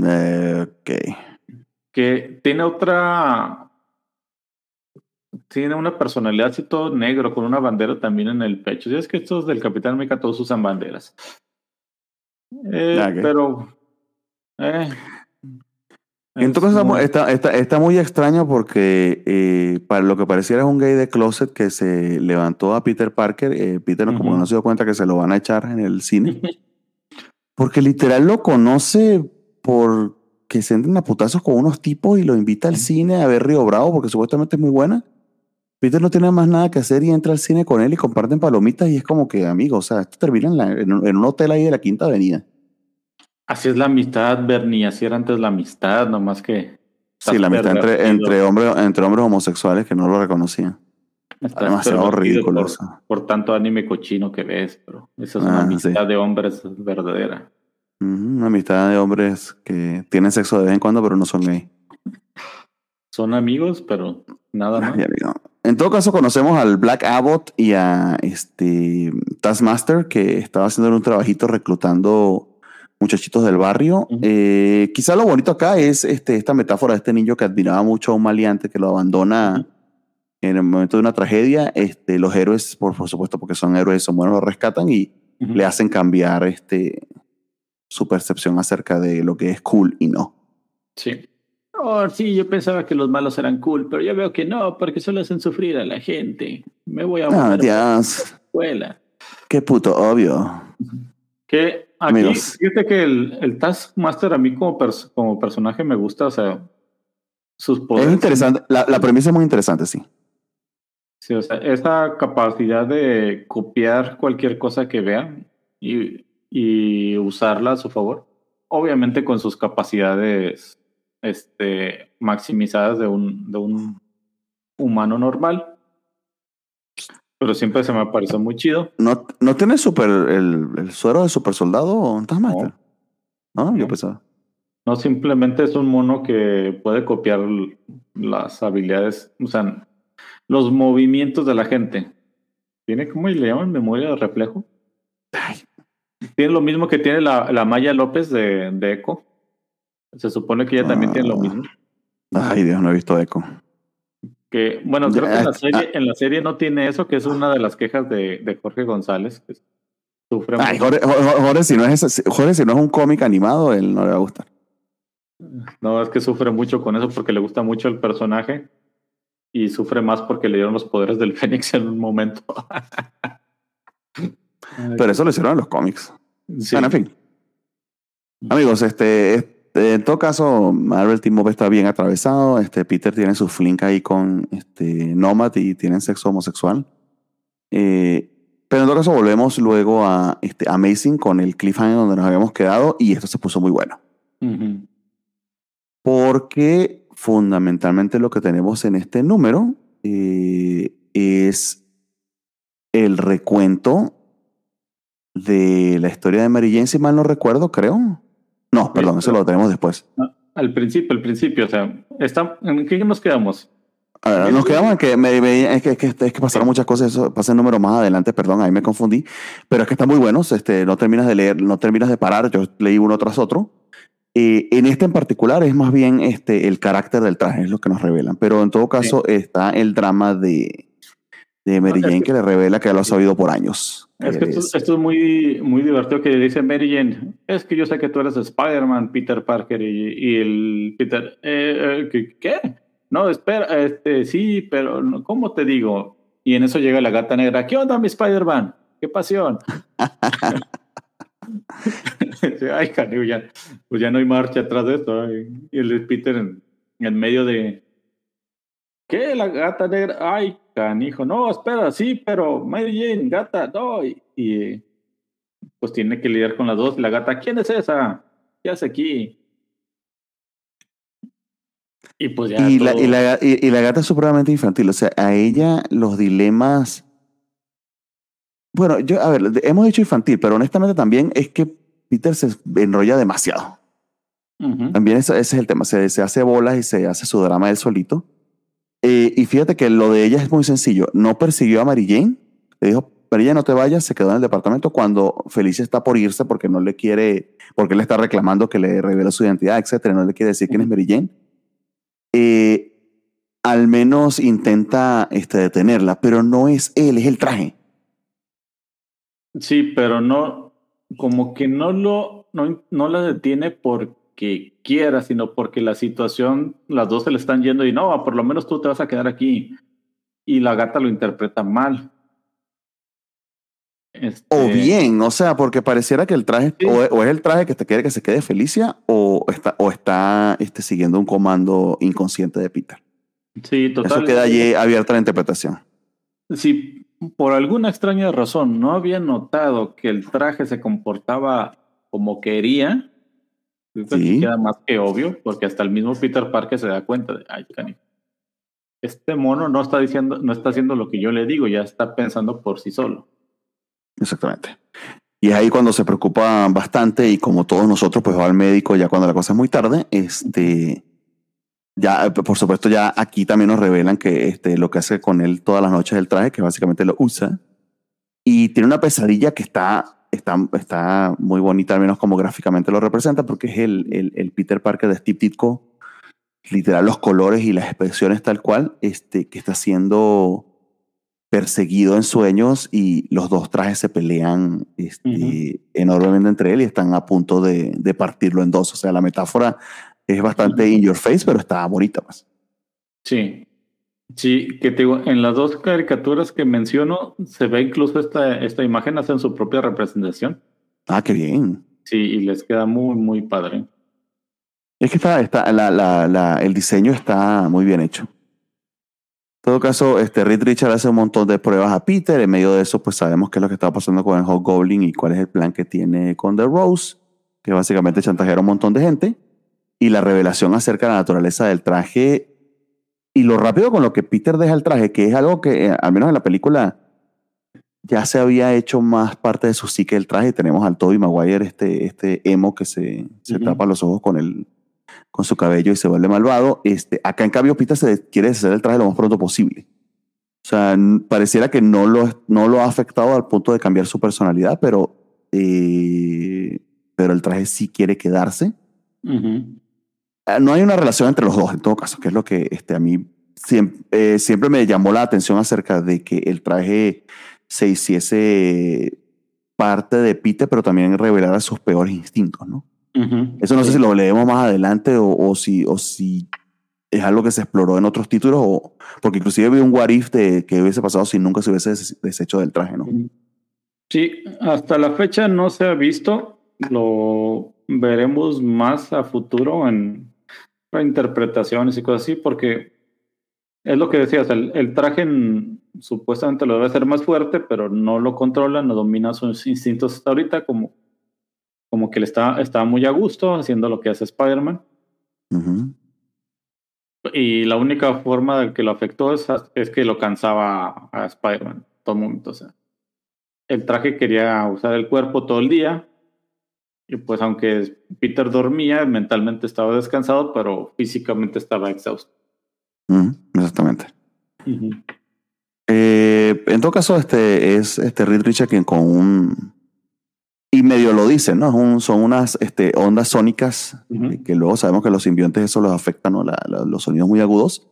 Eh, ok. que tiene otra tiene una personalidad así todo negro con una bandera también en el pecho. Si es que estos del Capitán América todos usan banderas. Eh, Ah, ok. Pero eh, Entonces es muy- está, está, está muy extraño porque eh, para lo que pareciera es un gay de closet que se levantó a Peter Parker. eh, Peter no- como Ujú. no se dio cuenta que se lo van a echar en el cine. Porque literal lo conoce por que se entran a putazos con unos tipos y lo invita al cine a ver Río Bravo porque supuestamente es muy buena. Peter no tiene más nada que hacer y entra al cine con él y comparten palomitas y es como que, amigo, o sea, esto termina en, la- en un- en un hotel ahí de la Quinta Avenida. Así es la amistad, Bernie. Así era antes la amistad, nomás que. Sí, la amistad entre, entre, hombres, entre hombres homosexuales que no lo reconocían. Estás demasiado ridículo por, tanto anime cochino que ves, pero esa es Ah, una sí. amistad de hombres verdadera. Una amistad de hombres que tienen sexo de vez en cuando, pero no son gay. Son amigos, pero nada más. Ay, amigo. En todo caso, conocemos al Black Abbott y a este Taskmaster, que estaba haciendo un trabajito reclutando muchachitos del barrio. Eh, quizá lo bonito acá es este, esta metáfora de este niño que admiraba mucho a un maleante que lo abandona en el momento de una tragedia. Este, los héroes, por, por supuesto, porque son héroes, son buenos, lo rescatan y le hacen cambiar este, su percepción acerca de lo que es cool y no. Sí. Oh, sí, yo pensaba que los malos eran cool, pero ya veo que no, porque solo hacen sufrir a la gente. Me voy a Ah, a la Dios, escuela. qué puto obvio. Que aquí, Amigos. fíjate que el, el Taskmaster a mí como, pers- como personaje me gusta, o sea, sus poderes. Es interesante, la, la premisa es muy interesante, sí. Sí, o sea, esa capacidad de copiar cualquier cosa que vean y, y usarla a su favor. Obviamente con sus capacidades este, maximizadas de un, de un humano normal. Pero siempre se me pareció muy chido. ¿No, no tiene super, el, el suero de super soldado Taskmaster? No, yo No. pensaba. No, simplemente es un mono que puede copiar las habilidades, o sea, los movimientos de la gente. Tiene, ¿cómo le llaman? Memoria de reflejo. Tiene lo mismo que tiene la, la Maya López de, de Echo. Se supone que ella también tiene lo Ah. mismo. Ay, Dios, no he visto Echo. Que, bueno, creo que en la, Ah, serie, en la serie no tiene eso, que es una de las quejas de, de Jorge González, que sufre Ay, mucho. Jorge, Jorge- Jorge, si no es, ese- Jorge, si no es un cómic animado, él no le va a gustar. No, es que sufre mucho con eso porque le gusta mucho el personaje y sufre más porque le dieron los poderes del Fénix en un momento. Pero eso lo hicieron en los cómics. Sí. Bueno, en fin. Amigos, este, este, en todo caso, Marvel Team Up está bien atravesado. Este, Peter tiene su flink ahí con este, Nomad y tienen sexo homosexual. Eh, pero en todo caso, volvemos luego a este, Amazing con el cliffhanger donde nos habíamos quedado y esto se puso muy bueno. Porque fundamentalmente lo que tenemos en este número eh, es el recuento de la historia de Mary Jane, si mal no recuerdo, creo. No, perdón, eso lo tenemos después. Al principio, al principio, o sea, está, ¿en qué nos quedamos? Ver, nos quedamos en que, me, me- es que, es que, es que pasaron muchas cosas, eso pasa el número más adelante, perdón, ahí me confundí, pero es que están muy buenos, este, no terminas de leer, no terminas de parar, yo leí uno tras otro. Eh, en este en particular es más bien este, el carácter del traje, es lo que nos revelan, pero en todo caso está el drama de, de Mary Jane que- que le revela que lo ha sabido por años. Es que esto, Es- esto es muy, muy divertido que dice Mary Jane. Es que yo sé que tú eres Spider-Man, Peter Parker y, y el Peter. eh, eh, ¿qué. No, espera, este, sí, pero ¿cómo te digo? Y en eso llega la gata negra. ¿Qué onda, mi Spider-Man? ¡Qué pasión! Ay, canijo, ya, pues ya no hay marcha atrás de esto. Y el Peter en, en medio de. ¿Qué? La gata negra. Ay, canijo. No, espera, sí, pero Mary Jane, gata, no. Y, y, pues tiene que lidiar con las dos. La gata, ¿quién es esa? ¿Qué hace aquí? Y pues ya. y, la, todo- y, la, y- la gata es supremamente infantil. O sea, a ella los dilemas. Bueno, yo, a ver, hemos dicho infantil, pero honestamente también es que Peter se enrolla demasiado. Ujú. También ese, ese es el tema. Se, se hace bolas y se hace su drama él solito. Eh, y fíjate que lo de ella es muy sencillo. No persiguió a Mary Jane. Le dijo, Mary Jane, no te vayas. Se quedó en el departamento cuando Felicia está por irse porque no le quiere, porque le está reclamando que le reveló su identidad, etcétera. No le quiere decir quién es Mary Jane. Eh, al menos intenta este, detenerla, pero no es él, es el traje. Sí, pero no, como que no lo, no, no la detiene porque quiera, sino porque la situación, las dos se le están yendo y no, por lo menos tú te vas a quedar aquí. Y la gata lo interpreta mal. Este, O bien, o sea, porque pareciera que el traje, Sí. o, o es el traje que te quiere que se quede Felicia, o está, o está este, siguiendo un comando inconsciente de Peter. Sí, total. Eso queda allí abierta la interpretación. Si por alguna extraña razón no había notado que el traje se comportaba como quería, Sí. queda más que obvio, porque hasta el mismo Peter Parker se da cuenta de, ay, canijo, este mono no está diciendo, no está haciendo lo que yo le digo, ya está pensando por sí solo. Exactamente. Y es ahí cuando se preocupa bastante y como todos nosotros, pues va al médico ya cuando la cosa es muy tarde. Este, ya, por supuesto, ya aquí también nos revelan que este, lo que hace con él todas las noches el traje, que básicamente lo usa. Y tiene una pesadilla que está, está, está muy bonita, al menos como gráficamente lo representa, porque es el, el, el Peter Parker de Steve Ditko. Literal, los colores y las expresiones tal cual, este, que está siendo perseguido en sueños y los dos trajes se pelean este, Ujú. enormemente entre él y están a punto de, de partirlo en dos. O sea, la metáfora es bastante in your face, pero está bonita. Pues. Sí. Sí, que te digo, en las dos caricaturas que menciono, se ve incluso esta, esta imagen, hacen su propia representación. Ah, qué bien. Sí, y les queda muy, muy padre. Es que está, está, la, la, la, el diseño está muy bien hecho. En todo caso, este Reed Richard hace un montón de pruebas a Peter. En medio de eso, pues sabemos qué es lo que está pasando con el Hobgoblin y cuál es el plan que tiene con The Rose, que básicamente chantajear a un montón de gente. Y la revelación acerca de la naturaleza del traje y lo rápido con lo que Peter deja el traje, que es algo que, eh, al menos en la película, ya se había hecho más parte de su psique el traje. Tenemos al Toby Maguire, este, este emo que se, se Ujú. tapa los ojos con, el, con su cabello y se vuelve malvado. Este, acá, en cambio, Peter se quiere deshacer el traje lo más pronto posible. O sea, pareciera que no lo, no lo ha afectado al punto de cambiar su personalidad, pero, eh, pero el traje sí quiere quedarse. Ujú. Ah, no hay una relación entre los dos, en todo caso, que es lo que este, a mí siempre, siempre me llamó la atención acerca de que el traje se hiciese parte de Peter, pero también revelara sus peores instintos, ¿no? Eso no sé si lo leemos más adelante o, o si, o si es algo que se exploró en otros títulos, o, porque inclusive vi un what if de que hubiese pasado si nunca se hubiese des- deshecho del traje, ¿no? Sí, hasta la fecha no se ha visto. Lo veremos más a futuro en reinterpretaciones y cosas así, porque es lo que decías, el, el traje en- supuestamente lo debe hacer más fuerte, pero no lo controla, no domina sus instintos hasta ahorita, como, como que le está, está muy a gusto haciendo lo que hace Spider-Man. Y la única forma de que lo afectó es, es que lo cansaba a Spider-Man todo momento. O sea, el traje quería usar el cuerpo todo el día. Y pues aunque Peter dormía, mentalmente estaba descansado, pero físicamente estaba exhausto. Exactamente. Eh, en todo caso, este es este Reed Richard quien con un. Y medio lo dice, ¿no? Un- son unas este, ondas sónicas eh, que luego sabemos que los simbiontes eso los afectan, ¿no? La- la- los sonidos muy agudos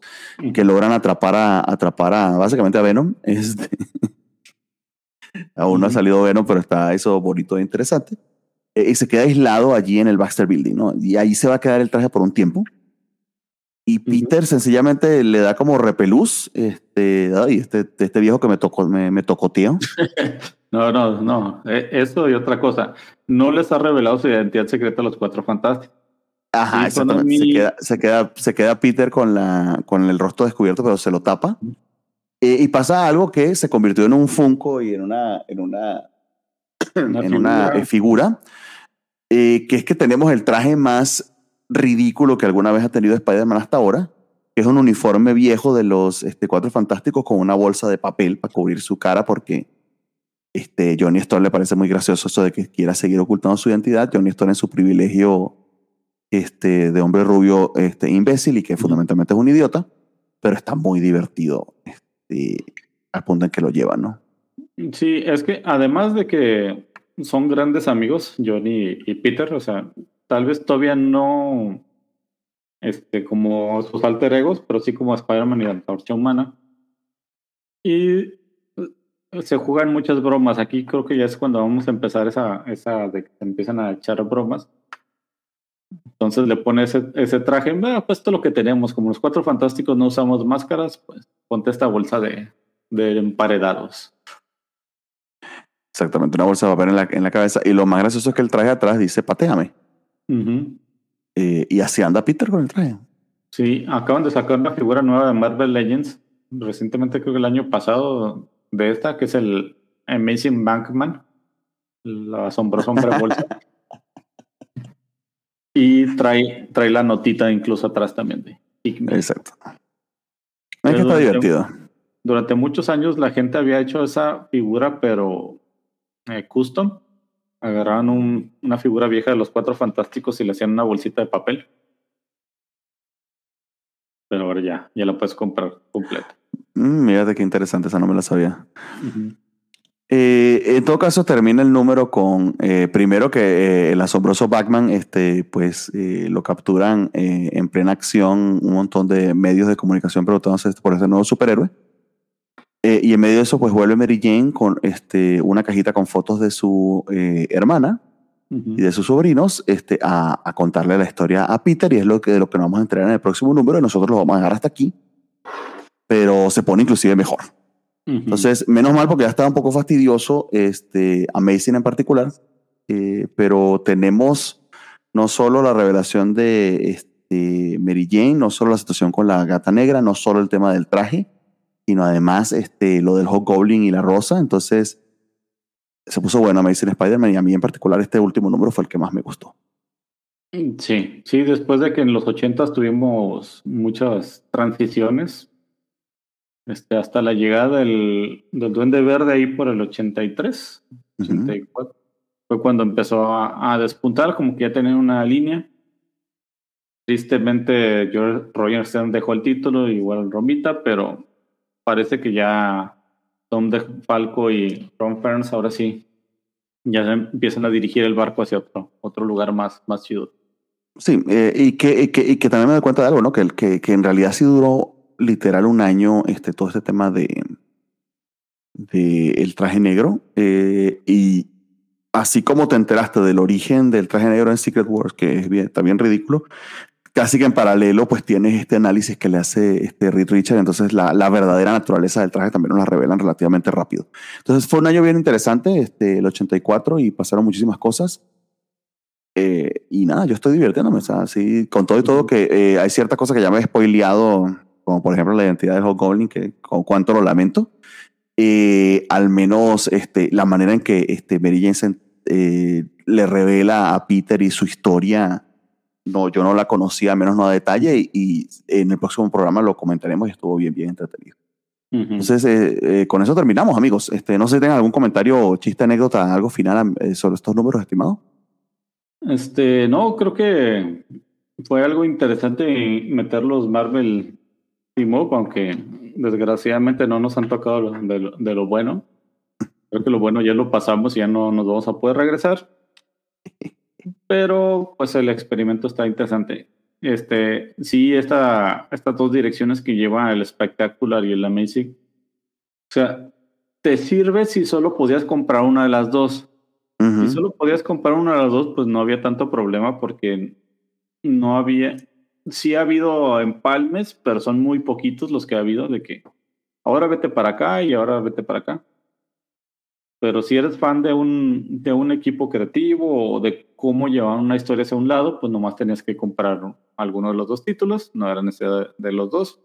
que logran atrapar a, atrapar a básicamente a Venom. Este, aún no ha salido Venom, pero está eso bonito e interesante. Eh, y se queda aislado allí en el Baxter Building, ¿no? Y ahí se va a quedar el traje por un tiempo. Y Peter sencillamente le da como repelús, este, ay, este, este viejo que me tocó, me, me tocoteó. No, no, no. eh, Eso y otra cosa. No les ha revelado su identidad secreta a los cuatro fantásticos. Ajá, exactamente. Se Konami- queda, se, queda, se queda Peter con, la, con el rostro descubierto, pero se lo tapa. Eh, y pasa algo que se convirtió en un Funko y en una, en una, Una en una figura. eh, figura, eh, que es que tenemos el traje más ridículo que alguna vez ha tenido Spider-Man hasta ahora, que es un uniforme viejo de los este, Cuatro Fantásticos con una bolsa de papel para cubrir su cara porque este, Johnny Storm le parece muy gracioso eso de que quiera seguir ocultando su identidad. Johnny Storm en su privilegio este, de hombre rubio este, imbécil y que fundamentalmente es un idiota, pero está muy divertido este, al punto en que lo lleva, ¿no? Sí, es que además de que son grandes amigos, Johnny y Peter, o sea, tal vez todavía no este, como sus alter egos, pero sí como Spider-Man y la Antorcha Humana. Y eh, se juegan muchas bromas. Aquí creo que ya es cuando vamos a empezar esa, esa de que empiezan a echar bromas. Entonces le pone ese, ese traje, "Ah, pues esto es lo que tenemos. Como los cuatro fantásticos no usamos máscaras, pues ponte esta bolsa de, de emparedados. Exactamente, una bolsa de papel en la, en la cabeza. Y lo más gracioso es que el traje atrás dice, pateame. Eh, y así anda Peter con el traje. Sí, acaban de sacar una figura nueva de Marvel Legends. Recientemente, creo que el año pasado, de esta, que es el Amazing Bankman. La asombrosa hombre bolsa. y trae, trae la notita incluso atrás también de Hickman. Exacto. Es que está divertido. Durante muchos años la gente había hecho esa figura, pero eh, custom. Agarraban un- una figura vieja de los cuatro fantásticos y le hacían una bolsita de papel. Pero ahora ya, ya la puedes comprar completa. Mm, mírate qué interesante, esa no me la sabía. Eh, en todo caso, termina el número con, eh, primero que eh, el asombroso Batman, este, pues lo capturan en plena acción un montón de medios de comunicación preguntándose por ese nuevo superhéroe. Eh, y en medio de eso, pues vuelve Mary Jane con este, una cajita con fotos de su eh, hermana Ujú. y de sus sobrinos este, a, a contarle la historia a Peter y es lo que, de lo que nos vamos a enterar en el próximo número y nosotros lo vamos a dejar hasta aquí, pero se pone inclusive mejor. Ujú. Entonces, menos mal porque ya estaba un poco fastidioso, este, Amazing en particular, eh, pero tenemos no solo la revelación de este, Mary Jane, no solo la situación con la gata negra, no solo el tema del traje, sino además este, lo del Hobgoblin y la rosa. Entonces, se puso bueno Amazing Spider-Man y a mí en particular este último número fue el que más me gustó. Sí, sí, después de que en los ochentas tuvimos muchas transiciones, Este, hasta la llegada del, del Duende Verde ahí por el 83, 84. Fue cuando empezó a, a despuntar, como que ya tenía una línea. Tristemente, George Roger Stern dejó el título, igual Romita, pero parece que ya Tom de Falco y Ron Ferns ahora sí ya empiezan a dirigir el barco hacia otro, otro lugar más, más chido. Sí, eh, y, que, que, y que también me doy cuenta de algo, ¿no? Que, que, que en realidad sí duró literal un año este, todo este tema de, de el traje negro. Eh, y así como te enteraste del origen del traje negro en Secret Wars, que es bien, también ridículo, casi que en paralelo pues tienes este análisis que le hace este Reed Richard, entonces la, la, verdadera naturaleza del traje también nos la revelan relativamente rápido. Entonces fue un año bien interesante, este, el 84, y pasaron muchísimas cosas. Eh, y nada, yo estoy divirtiéndome, o sea, sí, con todo y todo que eh, hay ciertas cosas que ya me he spoileado, como por ejemplo la identidad del Goblin, que con cuánto lo lamento. Eh, al menos este, la manera en que este, Mary Jane eh, le revela a Peter y su historia no, yo no la conocía, menos no a detalle, y, y, en el próximo programa lo comentaremos y estuvo bien, bien entretenido. Uh -huh. Entonces, eh, eh, con eso terminamos, amigos. Este, no sé si tengan algún comentario, chiste, anécdota, algo final eh, sobre estos números, estimados. Este, no, creo que fue algo interesante meter los Marvel Team Up, aunque desgraciadamente no nos han tocado de lo, de lo bueno. Creo que lo bueno ya lo pasamos y ya no nos vamos a poder regresar pero pues el experimento está interesante. Este, sí, esta, estas dos direcciones que lleva el espectacular y el amazing, o sea, te sirve si solo podías comprar una de las dos. Uh -huh. Si solo podías comprar una de las dos, pues no había tanto problema porque no había, sí ha habido empalmes, pero son muy poquitos los que ha habido de que ahora vete para acá y ahora vete para acá. Pero si eres fan de un, de un equipo creativo o de cómo llevar una historia hacia un lado, pues nomás tenías que comprar alguno de los dos títulos, no era necesidad de los dos.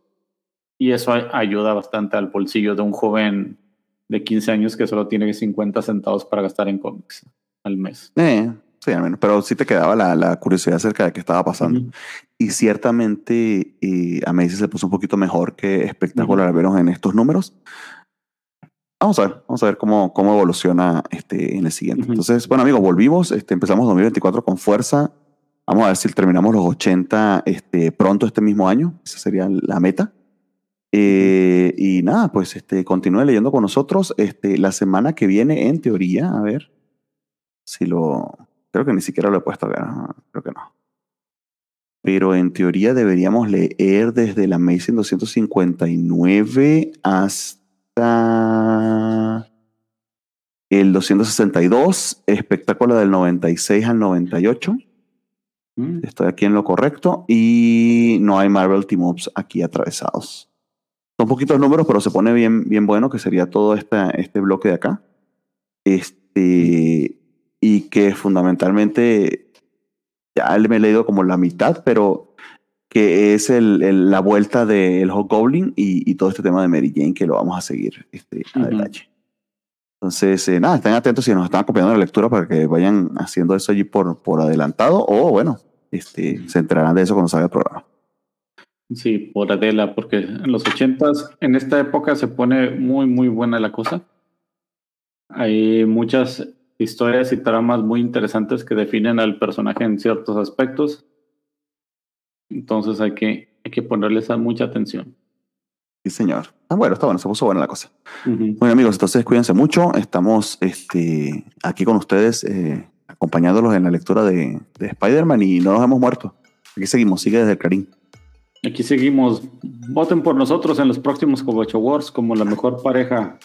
Y eso ayuda bastante al bolsillo de un joven de 15 años que solo tiene 50 centavos para gastar en cómics al mes. Eh, sí, al menos, pero sí te quedaba la, la curiosidad acerca de qué estaba pasando. Uh -huh. Y ciertamente eh, a Macy se puso un poquito mejor que espectacular uh -huh. verlos en estos números vamos a ver, vamos a ver cómo, cómo evoluciona este, en el siguiente. Uh -huh. Entonces, bueno, amigos, volvimos, este, empezamos 2024 con fuerza. Vamos a ver si terminamos los 80 este, pronto este mismo año. Esa sería la meta. Eh, y nada, pues este, continúe leyendo con nosotros. Este, la semana que viene, en teoría, a ver si lo. Creo que ni siquiera lo he puesto a ver. Creo que no. Pero en teoría deberíamos leer desde la Amazing 259 hasta el 262, espectáculo del 96 al 98. Mm. Estoy aquí en lo correcto. Y no hay Marvel Team Ups aquí atravesados. Son poquitos números, pero se pone bien, bien bueno, que sería todo esta, este bloque de acá. Este, y que fundamentalmente ya me he leído como la mitad, pero que es el, el, la vuelta del Hobgoblin y, y, todo este tema de Mary Jane que lo vamos a seguir este, uh -huh. a detalle. Entonces, eh, nada, estén atentos si nos están acompañando la lectura para que vayan haciendo eso allí por, por adelantado o, bueno, este, se enterarán de eso cuando salga el programa. Sí, por Adela, porque en los ochentas, en esta época se pone muy, muy buena la cosa. Hay muchas historias y tramas muy interesantes que definen al personaje en ciertos aspectos entonces hay que, hay que ponerles mucha atención. Sí, señor. Ah, bueno, está bueno, se puso buena la cosa. Uh -huh. Bueno, amigos, entonces cuídense mucho. Estamos este, aquí con ustedes, eh, acompañándolos en la lectura de, de Spider-Man y no nos hemos muerto. Aquí seguimos, sigue desde el Karim. Aquí seguimos. Voten por nosotros en los próximos Covacho Wars como la mejor pareja.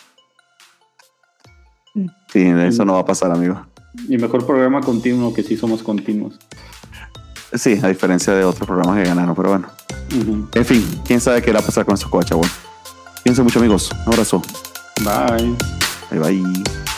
Sí, eso no va a pasar, amigo. Y mejor programa continuo, que sí somos continuos. Sí, a diferencia de otros programas que ganaron, pero bueno. Uh -huh. En fin, quién sabe qué va a pasar con estos coaches, bueno. Cuídense mucho, amigos. Un abrazo. Bye. Bye, bye.